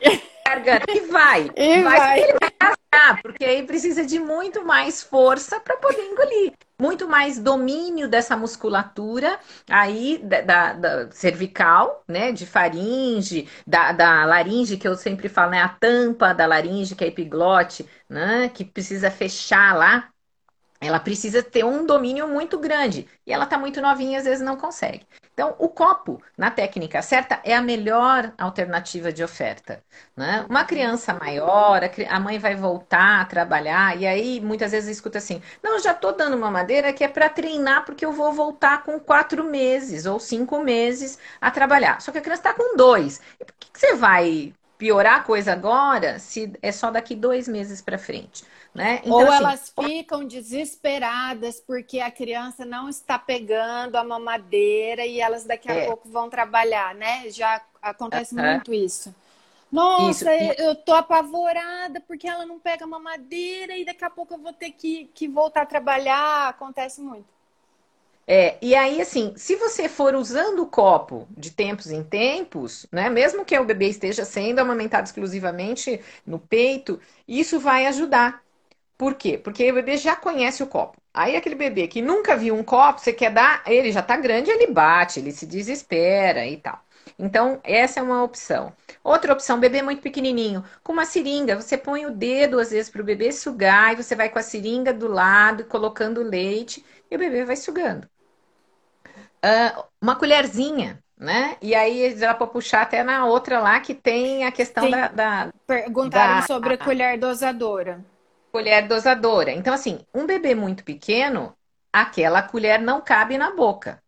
Garganta. E vai. E vai. vai. Ele vai rasgar, porque aí precisa de muito mais força para poder engolir. Muito mais domínio dessa musculatura aí da, da, da, cervical, né? De faringe, da, da laringe, que eu sempre falo, né? A tampa da laringe, que é epiglote, né? Que precisa fechar lá ela precisa ter um domínio muito grande e ela está muito novinha às vezes não consegue. Então, o copo, na técnica certa, é a melhor alternativa de oferta. Né? Uma criança maior, a mãe vai voltar a trabalhar e aí muitas vezes escuta assim: não, já estou dando uma madeira que é para treinar porque eu vou voltar com quatro meses ou cinco meses a trabalhar. Só que a criança está com dois. E por que, que você vai piorar a coisa agora se é só daqui dois meses para frente? Né? Então, Ou assim, elas ficam desesperadas porque a criança não está pegando a mamadeira e elas daqui a é. pouco vão trabalhar, né? Já acontece muito isso. Nossa, isso. eu tô apavorada porque ela não pega a mamadeira e daqui a pouco eu vou ter que, que voltar a trabalhar. Acontece muito. É, e aí, assim, se você for usando o copo de tempos em tempos, né, mesmo que o bebê esteja sendo amamentado exclusivamente no peito, isso vai ajudar. Por quê? Porque o bebê já conhece o copo. Aí aquele bebê que nunca viu um copo, você quer dar, ele já tá grande, ele bate, ele se desespera e tal. Então, essa é uma opção. Outra opção, bebê muito pequenininho, com uma seringa, você põe o dedo às vezes para o bebê sugar e você vai com a seringa do lado, colocando leite e o bebê vai sugando. Uh, uma colherzinha, né? E aí dá para puxar até na outra lá que tem a questão Sim. da, da. Perguntaram da... sobre a colher dosadora colher dosadora. Então, assim, um bebê muito pequeno, aquela colher não cabe na boca,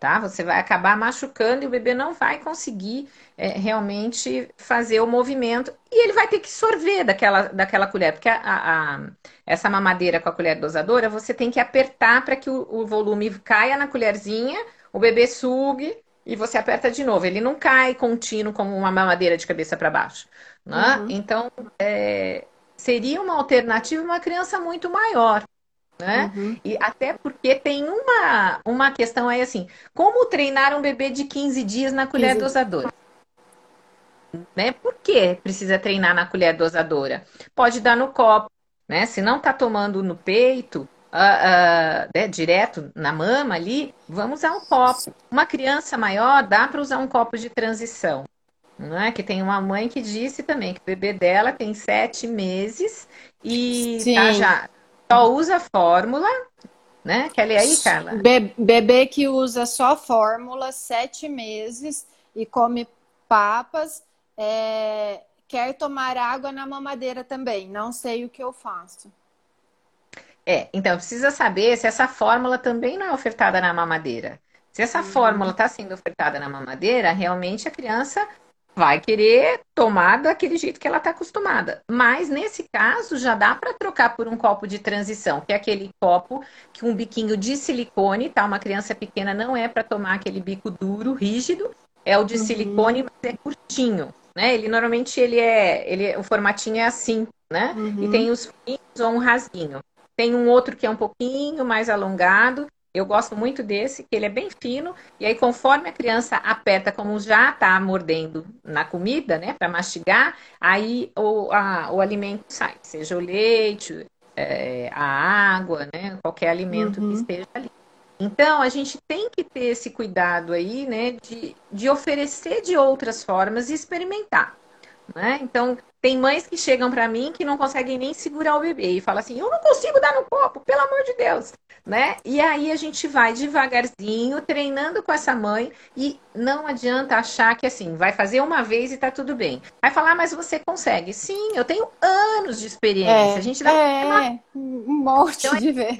tá? Você vai acabar machucando e o bebê não vai conseguir é, realmente fazer o movimento e ele vai ter que sorver daquela, daquela colher, porque a, a, essa mamadeira com a colher dosadora, você tem que apertar para que o, o volume caia na colherzinha, o bebê sugue e você aperta de novo. Ele não cai contínuo como uma mamadeira de cabeça para baixo. Né? Uhum. Então, é, seria uma alternativa uma criança muito maior. Né? Uhum. E até porque tem uma, uma questão aí assim, como treinar um bebê de 15 dias na colher 15. dosadora? Né? Por que precisa treinar na colher dosadora? Pode dar no copo, né? Se não está tomando no peito, uh, uh, né, direto na mama ali, vamos usar um copo. Uma criança maior dá para usar um copo de transição né? Que tem uma mãe que disse também que o bebê dela tem sete meses e tá já só usa fórmula, né? Quer ler aí, Carla? Be bebê que usa só fórmula, sete meses e come papas, é... quer tomar água na mamadeira também. Não sei o que eu faço. É, então precisa saber se essa fórmula também não é ofertada na mamadeira. Se essa uhum. fórmula está sendo ofertada na mamadeira, realmente a criança vai querer tomar daquele jeito que ela está acostumada. Mas nesse caso já dá para trocar por um copo de transição, que é aquele copo que um biquinho de silicone, tá? Uma criança pequena não é para tomar aquele bico duro, rígido, é o de uhum. silicone, mas é curtinho, né? Ele normalmente ele é, ele o formatinho é assim, né? Uhum. E tem os fins ou um rasguinho. Tem um outro que é um pouquinho mais alongado eu gosto muito desse, que ele é bem fino, e aí conforme a criança aperta, como já está mordendo na comida, né, para mastigar, aí o, a, o alimento sai, seja o leite, é, a água, né, qualquer alimento uhum. que esteja ali. Então, a gente tem que ter esse cuidado aí, né, de, de oferecer de outras formas e experimentar. Né? Então, tem mães que chegam para mim que não conseguem nem segurar o bebê e falam assim: eu não consigo dar no copo, pelo amor de Deus. Né? E aí a gente vai devagarzinho, treinando com essa mãe, e não adianta achar que assim, vai fazer uma vez e tá tudo bem. Vai falar, mas você consegue. Sim, eu tenho anos de experiência. É, a gente dá é, uma... um monte então, é de ver.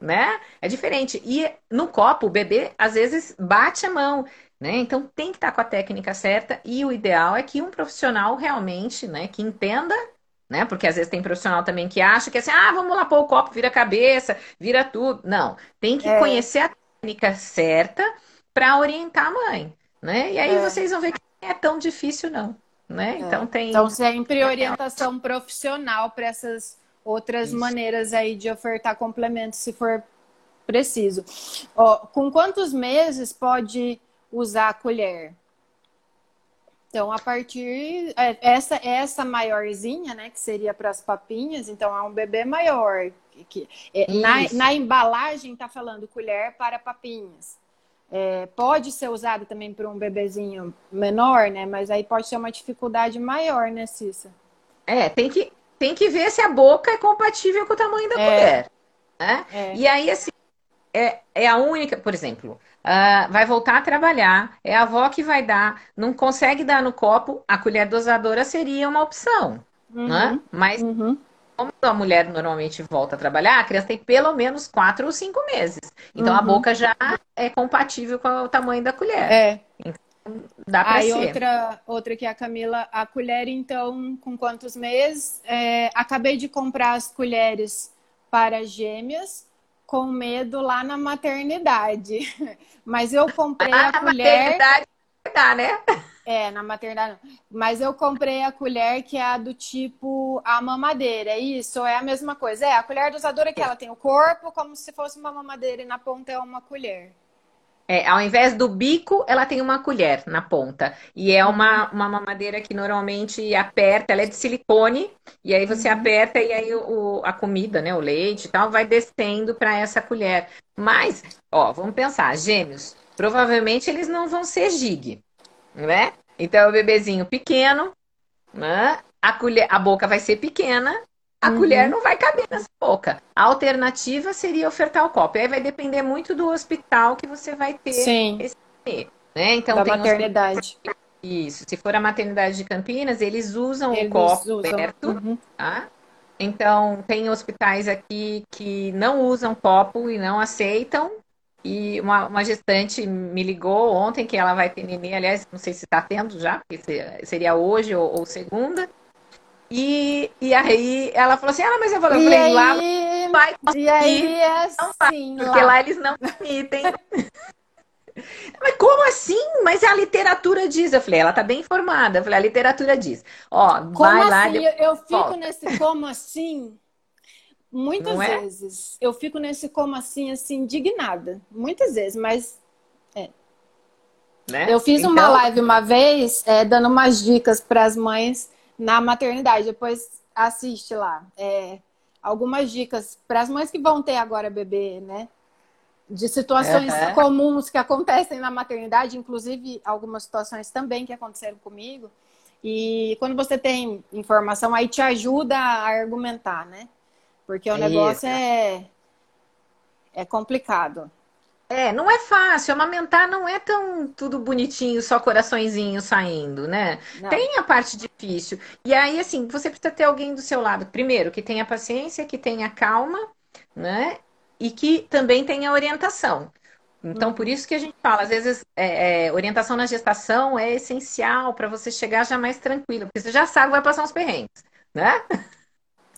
Né? É diferente. E no copo, o bebê às vezes bate a mão Né? Então tem que estar com a técnica certa e o ideal é que um profissional realmente, né, que entenda, né? Porque às vezes tem profissional também que acha que é assim, ah, vamos lá pôr o copo, vira a cabeça, vira tudo. Não, tem que é. conhecer a técnica certa para orientar a mãe, né? E aí é. vocês vão ver que não é tão difícil não, né? É. Então tem Então sempre orientação profissional para essas outras Isso. maneiras aí de ofertar complementos se for preciso. Ó, com quantos meses pode usar a colher. Então, a partir. É, essa, essa maiorzinha, né, que seria para as papinhas, então é um bebê maior. Que, é, na, na embalagem está falando colher para papinhas. É, pode ser usado também para um bebezinho menor, né? Mas aí pode ser uma dificuldade maior, né, Cissa? É, tem que, tem que ver se a boca é compatível com o tamanho da é. colher. Né? É. E aí, assim, é, é a única, por exemplo, Uh, vai voltar a trabalhar, é a avó que vai dar, não consegue dar no copo, a colher dosadora seria uma opção, uhum, né? Mas uhum. como a mulher normalmente volta a trabalhar, a criança tem pelo menos quatro ou cinco meses. Então uhum. a boca já é compatível com o tamanho da colher. É. Então, dá para ser. outra, outra que é a Camila, a colher então, com quantos meses? É, acabei de comprar as colheres para gêmeas com medo lá na maternidade. Mas eu comprei ah, a colher. Maternidade dá, né? É, na maternidade. Mas eu comprei a colher que é a do tipo a mamadeira. É isso? É a mesma coisa? É, a colher dosadora que ela tem o corpo como se fosse uma mamadeira e na ponta é uma colher. É, ao invés do bico, ela tem uma colher na ponta. E é uma, uma mamadeira que normalmente aperta, ela é de silicone, e aí você uhum. aperta e aí o, a comida, né, o leite e tal, vai descendo para essa colher. Mas, ó, vamos pensar, gêmeos, provavelmente eles não vão ser gig, né? Então é o bebezinho pequeno, né? A, colher, a boca vai ser pequena a uhum. colher não vai caber nessa boca. A alternativa seria ofertar o copo. E aí vai depender muito do hospital que você vai ter Sim. esse né? Então, da maternidade. Isso. Se for a maternidade de Campinas, eles usam eles o copo usam. perto, uhum. tá? Então, tem hospitais aqui que não usam copo e não aceitam. E uma, uma gestante me ligou ontem que ela vai ter neném, aliás, não sei se está tendo já, porque seria hoje ou, ou segunda. E, e aí ela falou assim: Ah, mas eu vou falei, aí, lá vai conseguir. E aí é assim, porque lá. lá eles não permitem. Mas como assim? Mas a literatura diz. Eu falei, ela tá bem informada. Eu falei, a literatura diz. Ó, como vai assim? lá. Eu, eu fico volta. nesse como assim. Muitas é? vezes. Eu fico nesse como assim, assim, indignada. Muitas vezes, mas. É. Né? Eu fiz então... uma live uma vez, é, dando umas dicas para as mães na maternidade. Depois assiste lá. É, algumas dicas para as mães que vão ter agora bebê, né? De situações comuns que acontecem na maternidade, inclusive algumas situações também que aconteceram comigo. E quando você tem informação, aí te ajuda a argumentar, né? Porque o negócio é, é complicado. É, não é fácil. Amamentar não é tão tudo bonitinho, só coraçõezinho saindo, né? Não. Tem a parte difícil. E aí, assim, você precisa ter alguém do seu lado. Primeiro, que tenha paciência, que tenha calma, né? E que também tenha orientação. Então, por isso que a gente fala, às vezes, é, é, orientação na gestação é essencial para você chegar já mais tranquilo, porque você já sabe que vai passar uns perrengues, né?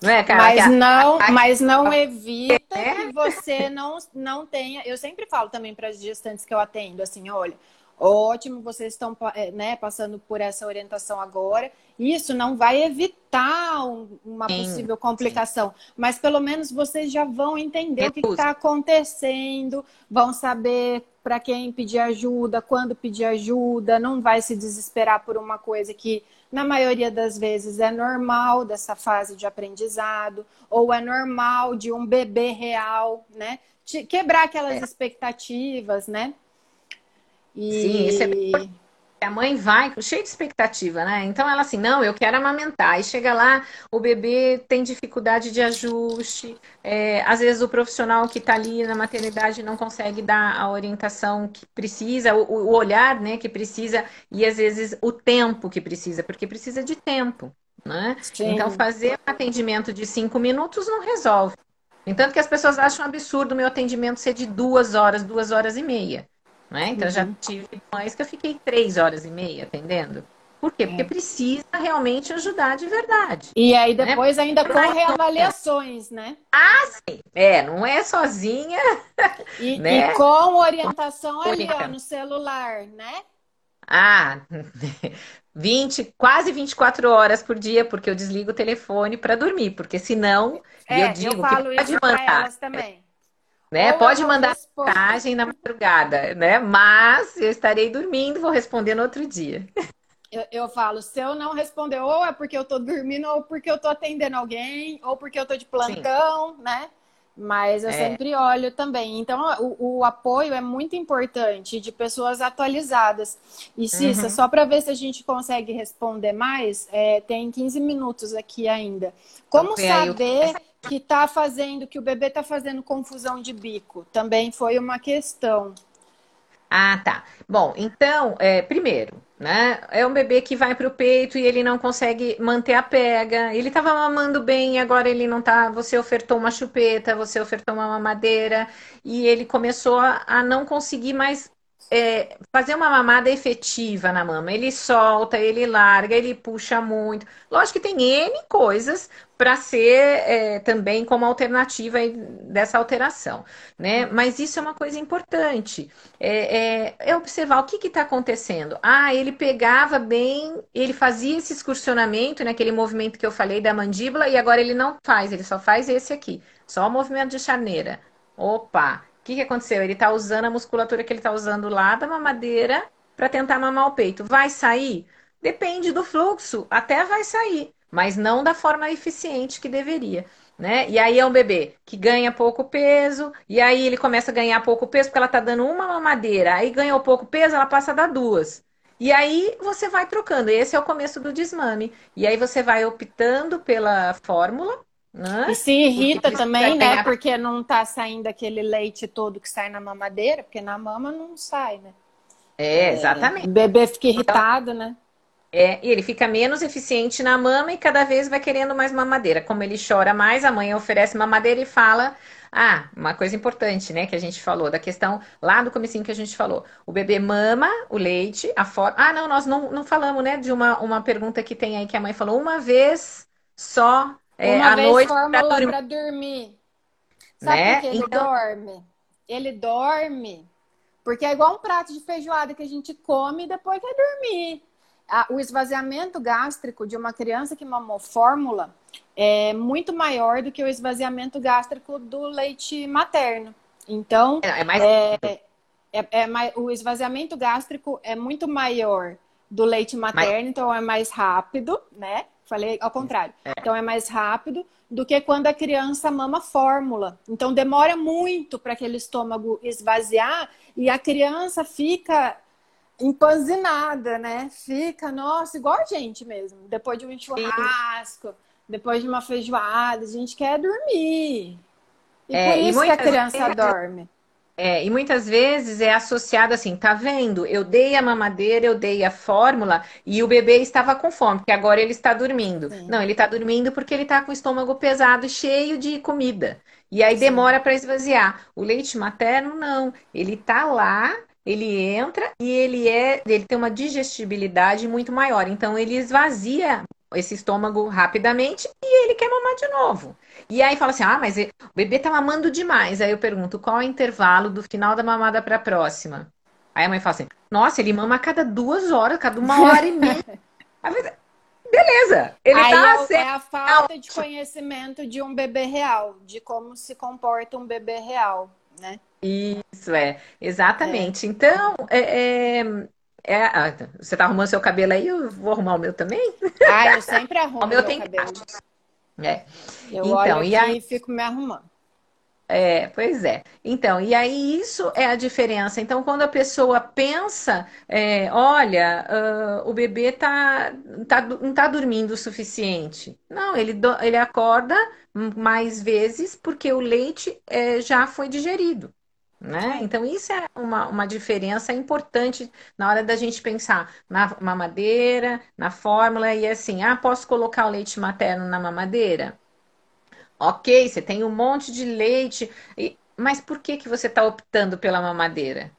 Não é, cara? Mas não, mas não evita é? que você não, não tenha. Eu sempre falo também para as gestantes que eu atendo, assim, olha, ótimo, vocês estão é, né, passando por essa orientação agora. Isso não vai evitar um, uma sim, possível complicação, sim. mas pelo menos vocês já vão entender Repouso. o que está acontecendo, vão saber para quem pedir ajuda, quando pedir ajuda, não vai se desesperar por uma coisa que na maioria das vezes é normal dessa fase de aprendizado, ou é normal de um bebê real, né? Quebrar aquelas é. expectativas, né? E... Sim, isso é bem a mãe vai cheia de expectativa, né? Então ela assim, não, eu quero amamentar. E chega lá, o bebê tem dificuldade de ajuste. É, às vezes o profissional que está ali na maternidade não consegue dar a orientação que precisa, o, o, olhar, né, que precisa, e às vezes o tempo que precisa, porque precisa de tempo, né? Sim. Então fazer um atendimento de cinco minutos não resolve. Entanto que as pessoas acham absurdo o meu atendimento ser de duas horas, duas horas e meia. Né? Então, uhum. já tive mães que eu fiquei três horas e meia atendendo. Por quê? Porque é. precisa realmente ajudar de verdade. E aí né? depois né? ainda com reavaliações, né? Ah, sim. É, não é sozinha. E, né? e com orientação ali, ó, no celular, né? Ah, 20, quase 24 horas por dia, porque eu desligo o telefone para dormir, porque senão, é, eu digo eu falo que pode mandar. elas também. Né? Pode mandar mensagem na madrugada, né? Mas eu estarei dormindo, vou responder no outro dia. Eu, eu, falo, se eu não responder, ou é porque eu tô dormindo, ou porque eu tô atendendo alguém, ou porque eu tô de plantão, Sim. né? Mas eu é. sempre olho também. Então, o, o, apoio é muito importante de pessoas atualizadas. E, Cissa, uhum. só para ver se a gente consegue responder mais, é, tem 15 minutos aqui ainda. Como saber. Que tá fazendo, que o bebê tá fazendo confusão de bico? Também foi uma questão. Ah, tá. Bom, então, é, primeiro, né? É um bebê que vai para o peito e ele não consegue manter a pega. Ele estava mamando bem, agora ele não tá. Você ofertou uma chupeta, você ofertou uma mamadeira e ele começou a, a não conseguir mais é, fazer uma mamada efetiva na mama. Ele solta, ele larga, ele puxa muito. Lógico que tem N coisas para ser é, também como alternativa dessa alteração, né? Mas isso é uma coisa importante. É, é, é observar o que está acontecendo. Ah, ele pegava bem, ele fazia esse excursionamento, naquele né, movimento que eu falei da mandíbula, e agora ele não faz, ele só faz esse aqui. Só o movimento de charneira. Opa, que, que aconteceu? Ele está usando a musculatura que ele está usando lá da mamadeira para tentar mamar o peito. Vai sair? Depende do fluxo, até vai sair, mas não da forma eficiente que deveria. Né? E aí é um bebê que ganha pouco peso, e aí ele começa a ganhar pouco peso porque ela está dando uma mamadeira, aí ganhou pouco peso, ela passa a dar duas. E aí você vai trocando. Esse é o começo do desmame. E aí você vai optando pela fórmula né? E se irrita também, né? Porque não tá saindo aquele leite todo que sai na mamadeira, porque na mama não sai, né? É, exatamente. É, o bebê fica irritado, né? É, e ele fica menos eficiente na mama e cada vez vai querendo mais mamadeira. Como ele chora mais, a mãe oferece mamadeira e fala. Ah, uma coisa importante, né, que a gente falou, da questão lá do comecinho que a gente falou. O bebê mama o leite, a forma. Ah, não, nós não, não falamos, né, de uma, uma pergunta que tem aí que a mãe falou uma vez só é, Uma vez noite fórmula para dormir. dormir. Sabe né? por que ele então... dorme? Ele dorme porque é igual um prato de feijoada que a gente come e depois quer dormir. O esvaziamento gástrico de uma criança que mamou fórmula é muito maior do que o esvaziamento gástrico do leite materno. Então, é, é mais... É, é, é, mais, o esvaziamento gástrico é muito maior do leite materno, então é mais rápido, né? Falei ao contrário. É. Então é mais rápido do que quando a criança mama fórmula. Então demora muito para aquele estômago esvaziar e a criança fica empanzinada, né? Fica, nossa, igual a gente mesmo. Depois de um churrasco, Sim. depois de uma feijoada, a gente quer dormir. E é, por isso que a criança vezes... dorme. É, e muitas vezes é associado assim, tá vendo? Eu dei a mamadeira, eu dei a fórmula e o bebê estava com fome, porque agora ele está dormindo. Sim. Não, ele está dormindo porque ele está com o estômago pesado, cheio de comida. E aí Sim. demora para esvaziar. O leite materno, não. Ele está lá, ele entra e ele é, ele tem uma digestibilidade muito maior. Então ele esvazia esse estômago rapidamente e ele quer mamar de novo. E aí fala assim: ah, mas o bebê tá mamando demais. Aí eu pergunto: qual é o intervalo do final da mamada para a próxima? Aí a mãe fala assim: nossa, ele mama a cada duas horas, cada uma hora e meia. Beleza, ele aí tá é, é a falta de conhecimento de um bebê real, de como se comporta um bebê real, né? Isso é, exatamente. É. Então, é, é, é, ah, você tá arrumando seu cabelo aí, eu vou arrumar o meu também? Ah, eu sempre arrumo o meu, meu tem cabelo. É. Eu então, olho e aí... fico me arrumando. É, pois é. Então, e aí isso é a diferença. Então, quando a pessoa pensa, é, olha, uh, o bebê tá, tá, não tá dormindo o suficiente. Não, ele, do, ele acorda mais vezes porque o leite é, já foi digerido. Né? Então, isso é uma, uma diferença importante na hora da gente pensar na mamadeira, na fórmula, e assim, ah, posso colocar o leite materno na mamadeira? Ok, você tem um monte de leite, mas por que, que você está optando pela mamadeira?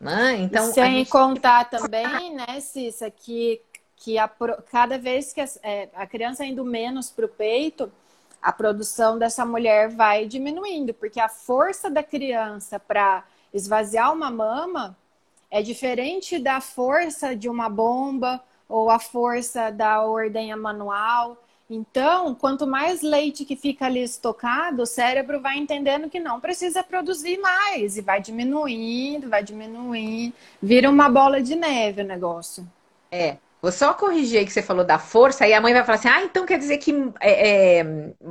Né? Então, Sem gente... contar também, né, Cissa, que, que a, cada vez que a, é, a criança indo menos para o peito, a produção dessa mulher vai diminuindo, porque a força da criança para esvaziar uma mama é diferente da força de uma bomba ou a força da ordenha manual. Então, quanto mais leite que fica ali estocado, o cérebro vai entendendo que não precisa produzir mais e vai diminuindo, vai diminuindo, vira uma bola de neve o negócio. É. Vou só corrigir aí que você falou da força, aí a mãe vai falar assim: ah, então quer dizer que é, é,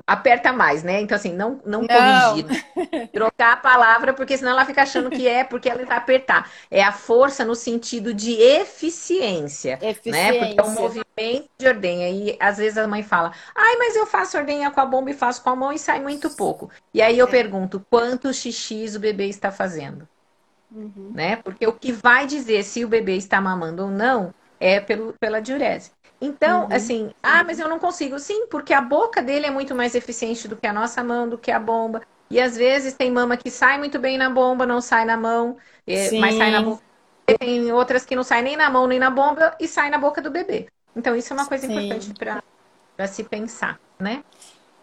aperta mais, né? Então, assim, não, não, não. corrigir. Trocar a palavra, porque senão ela fica achando que é porque ela vai apertar. É a força no sentido de eficiência. Eficiência. Né? Porque é um movimento de ordenha. E às vezes a mãe fala: ai, mas eu faço ordenha com a bomba e faço com a mão e sai muito pouco. E aí eu é. pergunto: quantos xixis o bebê está fazendo? Uhum. Né? Porque o que vai dizer se o bebê está mamando ou não é pelo, pela diurese. Então, uhum. assim, ah, mas eu não consigo. Sim, porque a boca dele é muito mais eficiente do que a nossa mão, do que a bomba. E às vezes tem mama que sai muito bem na bomba, não sai na mão, é, mas sai na boca. Tem outras que não saem nem na mão nem na bomba e sai na boca do bebê. Então, isso é uma coisa Sim. importante para se pensar, né?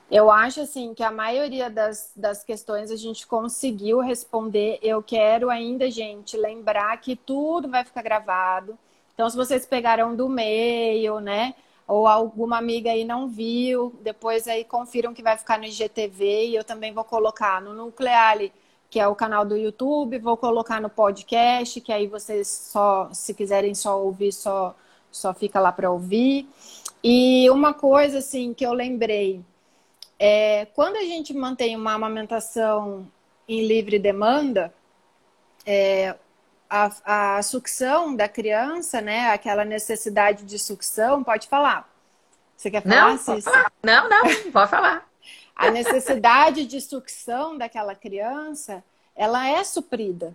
Eu acho assim que a maioria das, das questões a gente conseguiu responder. Eu quero ainda, gente, lembrar que tudo vai ficar gravado. Então, se vocês pegaram do meio, né? Ou alguma amiga aí não viu, depois aí confiram que vai ficar no IGTV e eu também vou colocar no Nucleale, que é o canal do YouTube, vou colocar no podcast, que aí vocês só, se quiserem só ouvir, só, só fica lá para ouvir. E uma coisa assim que eu lembrei, é, quando a gente mantém uma amamentação em livre demanda, é, a, a sucção da criança, né? Aquela necessidade de sucção, pode falar. Você quer falar, não, Falar. Não, não, pode falar. A necessidade de sucção daquela criança, ela é suprida.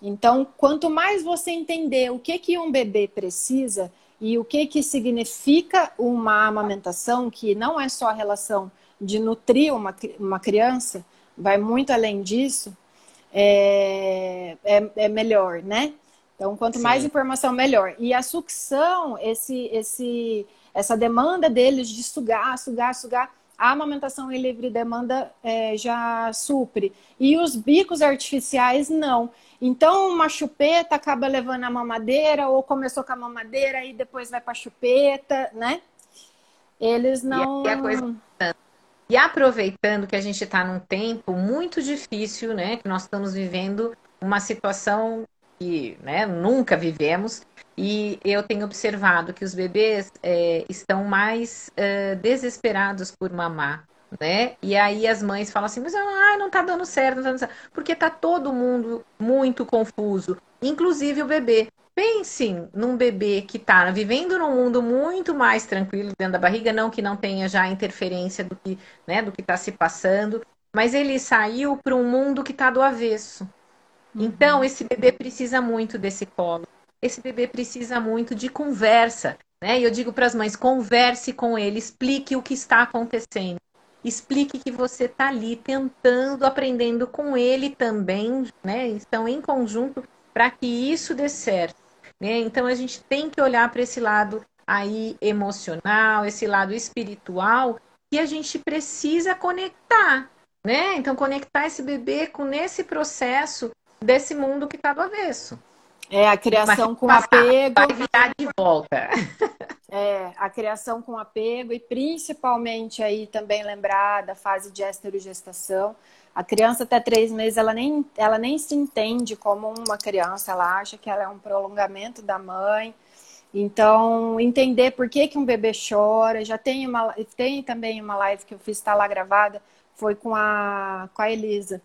Então, quanto mais você entender o que, que um bebê precisa e o que, que significa uma amamentação, que não é só a relação de nutrir uma, uma criança, vai muito além disso, é, é, é melhor, né? Então, quanto Sim. mais informação, melhor. E a sucção, esse, esse, essa demanda deles de sugar, sugar, sugar, a amamentação em livre demanda é, já supre. E os bicos artificiais, não. Então, uma chupeta acaba levando a mamadeira, ou começou com a mamadeira e depois vai para a chupeta, né? Eles não. E a coisa e aproveitando que a gente está num tempo muito difícil, né? Que nós estamos vivendo uma situação que né, nunca vivemos. E eu tenho observado que os bebês é, estão mais é, desesperados por mamar. Né? E aí as mães falam assim, mas ai, não tá dando certo, não tá dando certo. Porque tá todo mundo muito confuso, inclusive o bebê. Pensem num bebê que está vivendo num mundo muito mais tranquilo dentro da barriga, não que não tenha já interferência do que né, do que está se passando, mas ele saiu para um mundo que está do avesso. Uhum. Então esse bebê precisa muito desse colo. Esse bebê precisa muito de conversa, né? E eu digo para as mães: converse com ele, explique o que está acontecendo. Explique que você está ali tentando, aprendendo com ele também, né? Estão em conjunto para que isso dê certo. Né? Então a gente tem que olhar para esse lado aí emocional, esse lado espiritual, que a gente precisa conectar, né? Então conectar esse bebê com esse processo desse mundo que está do avesso. É a criação com apego. Vai virar de volta. É, a criação com apego e principalmente aí também lembrar da fase de esterogestação. A criança até três meses, ela nem, ela nem se entende como uma criança, ela acha que ela é um prolongamento da mãe. Então, entender por que, que um bebê chora. Já tem, uma, tem também uma live que eu fiz, está lá gravada, foi com a, com a Elisa.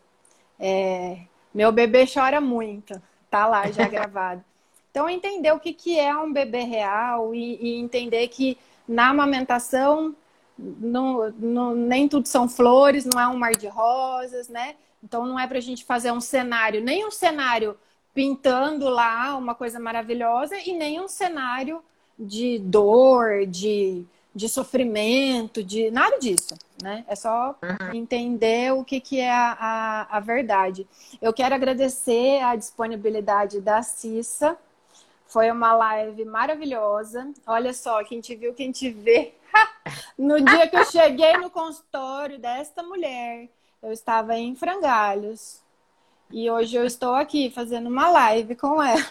É, meu bebê chora muito, tá lá já gravado. Então, entender o que, que é um bebê real e, e entender que na amamentação não, não, nem tudo são flores, não é um mar de rosas, né? Então não é para a gente fazer um cenário, nem um cenário pintando lá uma coisa maravilhosa e nem um cenário de dor, de, de sofrimento, de nada disso, né? É só uhum. entender o que, que é a, a, a, verdade. Eu quero agradecer a disponibilidade da Cissa. Foi uma live maravilhosa. Olha só, quem te viu, quem te vê. No dia que eu cheguei no consultório desta mulher, eu estava em frangalhos. E hoje eu estou aqui fazendo uma live com ela.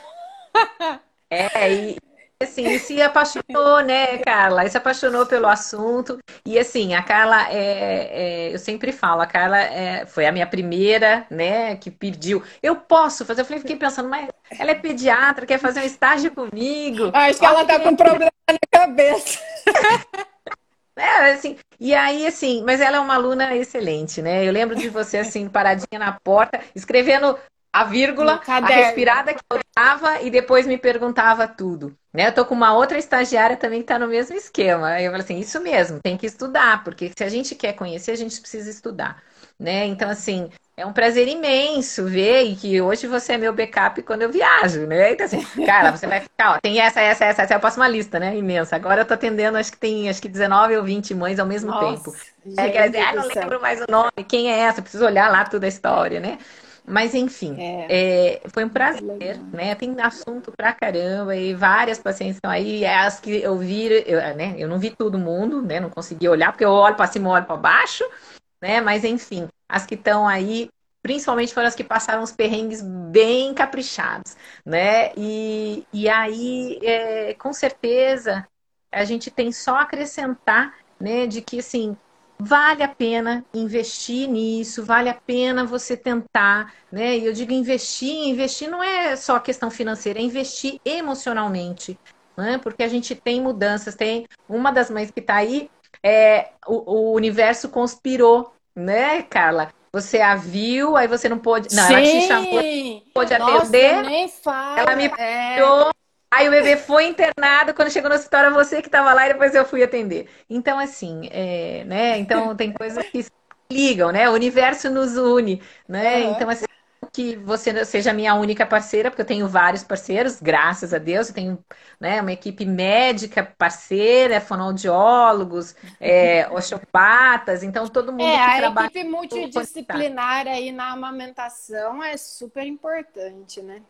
É, e, assim, se apaixonou, né, Carla? E se apaixonou pelo assunto. E assim, a Carla, é, é, eu sempre falo, a Carla é, foi a minha primeira, né, que pediu. Eu posso fazer? Eu falei, fiquei pensando, mas ela é pediatra, quer fazer um estágio comigo. Acho que ela tá com problema na cabeça. É, assim, e aí, assim, mas ela é uma aluna excelente, né? Eu lembro de você, assim, paradinha na porta, escrevendo a vírgula, a respirada que eu dava e depois me perguntava tudo. Né? Eu tô com uma outra estagiária também que está no mesmo esquema. Eu falei assim, isso mesmo, tem que estudar, porque se a gente quer conhecer, a gente precisa estudar. Né? Então, assim, é um prazer imenso ver e que hoje você é meu backup quando eu viajo, né? Então, assim, cara, você vai ficar, ó, tem essa, essa, essa, essa, eu passo uma lista, né? Imensa. Agora eu tô atendendo, acho que tem, acho que 19 ou 20 mães ao mesmo Nossa, tempo. É, quer dizer, ah, não lembro mais o nome, quem é essa? Preciso olhar lá toda a história, né? Mas enfim, é. É, foi um prazer, né? Tem assunto pra caramba e várias pacientes estão aí. É as que eu vi, eu, né? Eu não vi todo mundo, né? Não consegui olhar, porque eu olho para cima, olho para baixo, né? Mas enfim, as que estão aí, principalmente foram as que passaram os perrengues bem caprichados, né? E, e aí, é, com certeza, a gente tem só acrescentar, né? De que assim vale a pena investir nisso, vale a pena você tentar, né? E eu digo investir, investir não é só questão financeira, é investir emocionalmente, né? Porque a gente tem mudanças, tem uma das mães que está aí, é, o, o, universo conspirou, né, Carla? Você a viu, aí você não pôde. Não, Sim. ela te chamou, pôde Nossa, atender. Nem fala. Ela me é... Aí o bebê foi internado, quando chegou no hospital, você que estava lá e depois eu fui atender. Então, assim, é, né? Então tem coisas que ligam, né? O universo nos une, né? Uhum. Então, assim, que você seja a minha única parceira, porque eu tenho vários parceiros, graças a Deus. Eu tenho né, uma equipe médica parceira, fonoaudiólogos, é, osteopatas, então todo mundo é, que a trabalha. A equipe multidisciplinar aí na amamentação é super importante, né?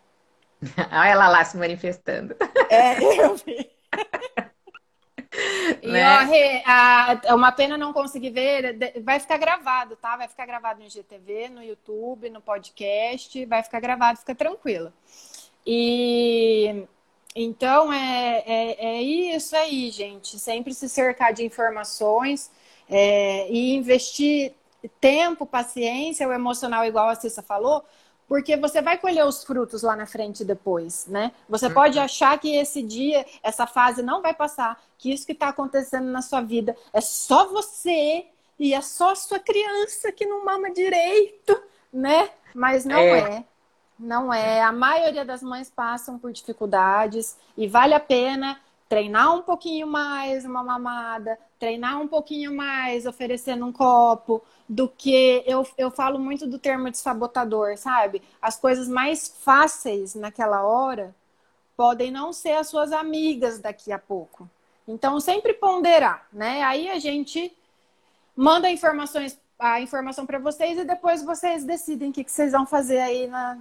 Olha ela lá se manifestando. É, eu vi. E né? ó, Rê, a, é uma pena não conseguir ver, vai ficar gravado, tá? Vai ficar gravado no GTV, no YouTube, no podcast, vai ficar gravado, fica tranquila. E então é, é, é isso aí, gente. Sempre se cercar de informações é, e investir tempo, paciência, o emocional, igual a Cissa falou, porque você vai colher os frutos lá na frente depois, né? Você pode uhum. achar que esse dia, essa fase não vai passar, que isso que está acontecendo na sua vida é só você e é só sua criança que não mama direito, né? Mas não é. é. Não é. A maioria das mães passam por dificuldades e vale a pena treinar um pouquinho mais uma mamada, treinar um pouquinho mais oferecendo um copo, do que eu, eu falo muito do termo de sabotador, sabe? As coisas mais fáceis naquela hora podem não ser as suas amigas daqui a pouco. Então, sempre ponderar, né? Aí a gente manda informações, a informação para vocês e depois vocês decidem o que, que vocês vão fazer aí na,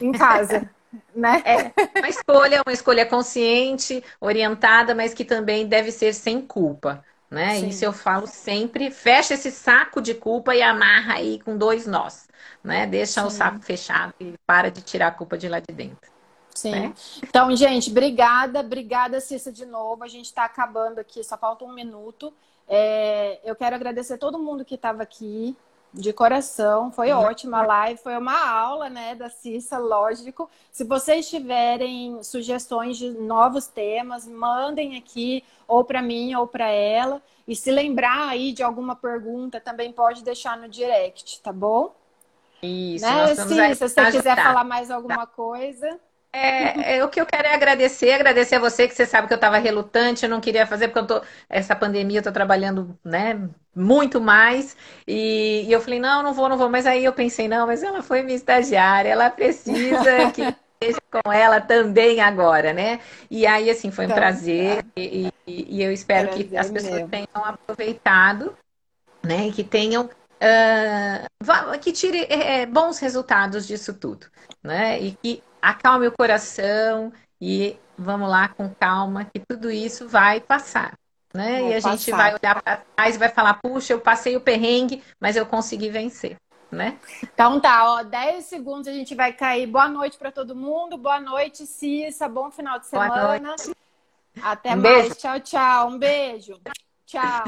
em casa. né? É uma escolha, uma escolha consciente, orientada, mas que também deve ser sem culpa. Né? Sim. Isso eu falo sempre. Fecha esse saco de culpa e amarra aí com dois nós. Né? Deixa Sim. o saco fechado e para de tirar a culpa de lá de dentro. Sim. Né? Então, gente, obrigada, obrigada, Cissa, de novo. A gente está acabando aqui, só falta um minuto. É, eu quero agradecer todo mundo que estava aqui, de coração, foi ótima a live, foi uma aula, né, da Cissa, lógico. Se vocês tiverem sugestões de novos temas, mandem aqui, ou para mim ou para ela. E se lembrar aí de alguma pergunta, também pode deixar no direct, tá bom? Isso, né, Cissa, se você quiser falar mais alguma coisa. É, é, o que eu quero é agradecer, agradecer a você, que você sabe que eu estava relutante, eu não queria fazer, porque eu tô, essa pandemia eu tô trabalhando, né, muito mais. E, e, eu falei, não, não vou, não vou. Mas aí eu pensei, não, mas ela foi minha estagiária, ela precisa que esteja com ela também agora, né? E aí, assim, foi um tá. prazer e, e, e, eu espero que as pessoas mesmo. tenham aproveitado, né? E que tenham uh, que tire é, bons resultados disso tudo, né? E que acalme o coração e vamos lá com calma, que tudo isso vai passar. Né? E a passar. gente vai olhar para trás e vai falar, puxa, eu passei o perrengue, mas eu consegui vencer. Né? Então tá, ó, 10 segundos a gente vai cair. Boa noite para todo mundo. Boa noite, Cissa. Bom final de semana. Até um mais. Beijo. Tchau, tchau. Um beijo. Tchau.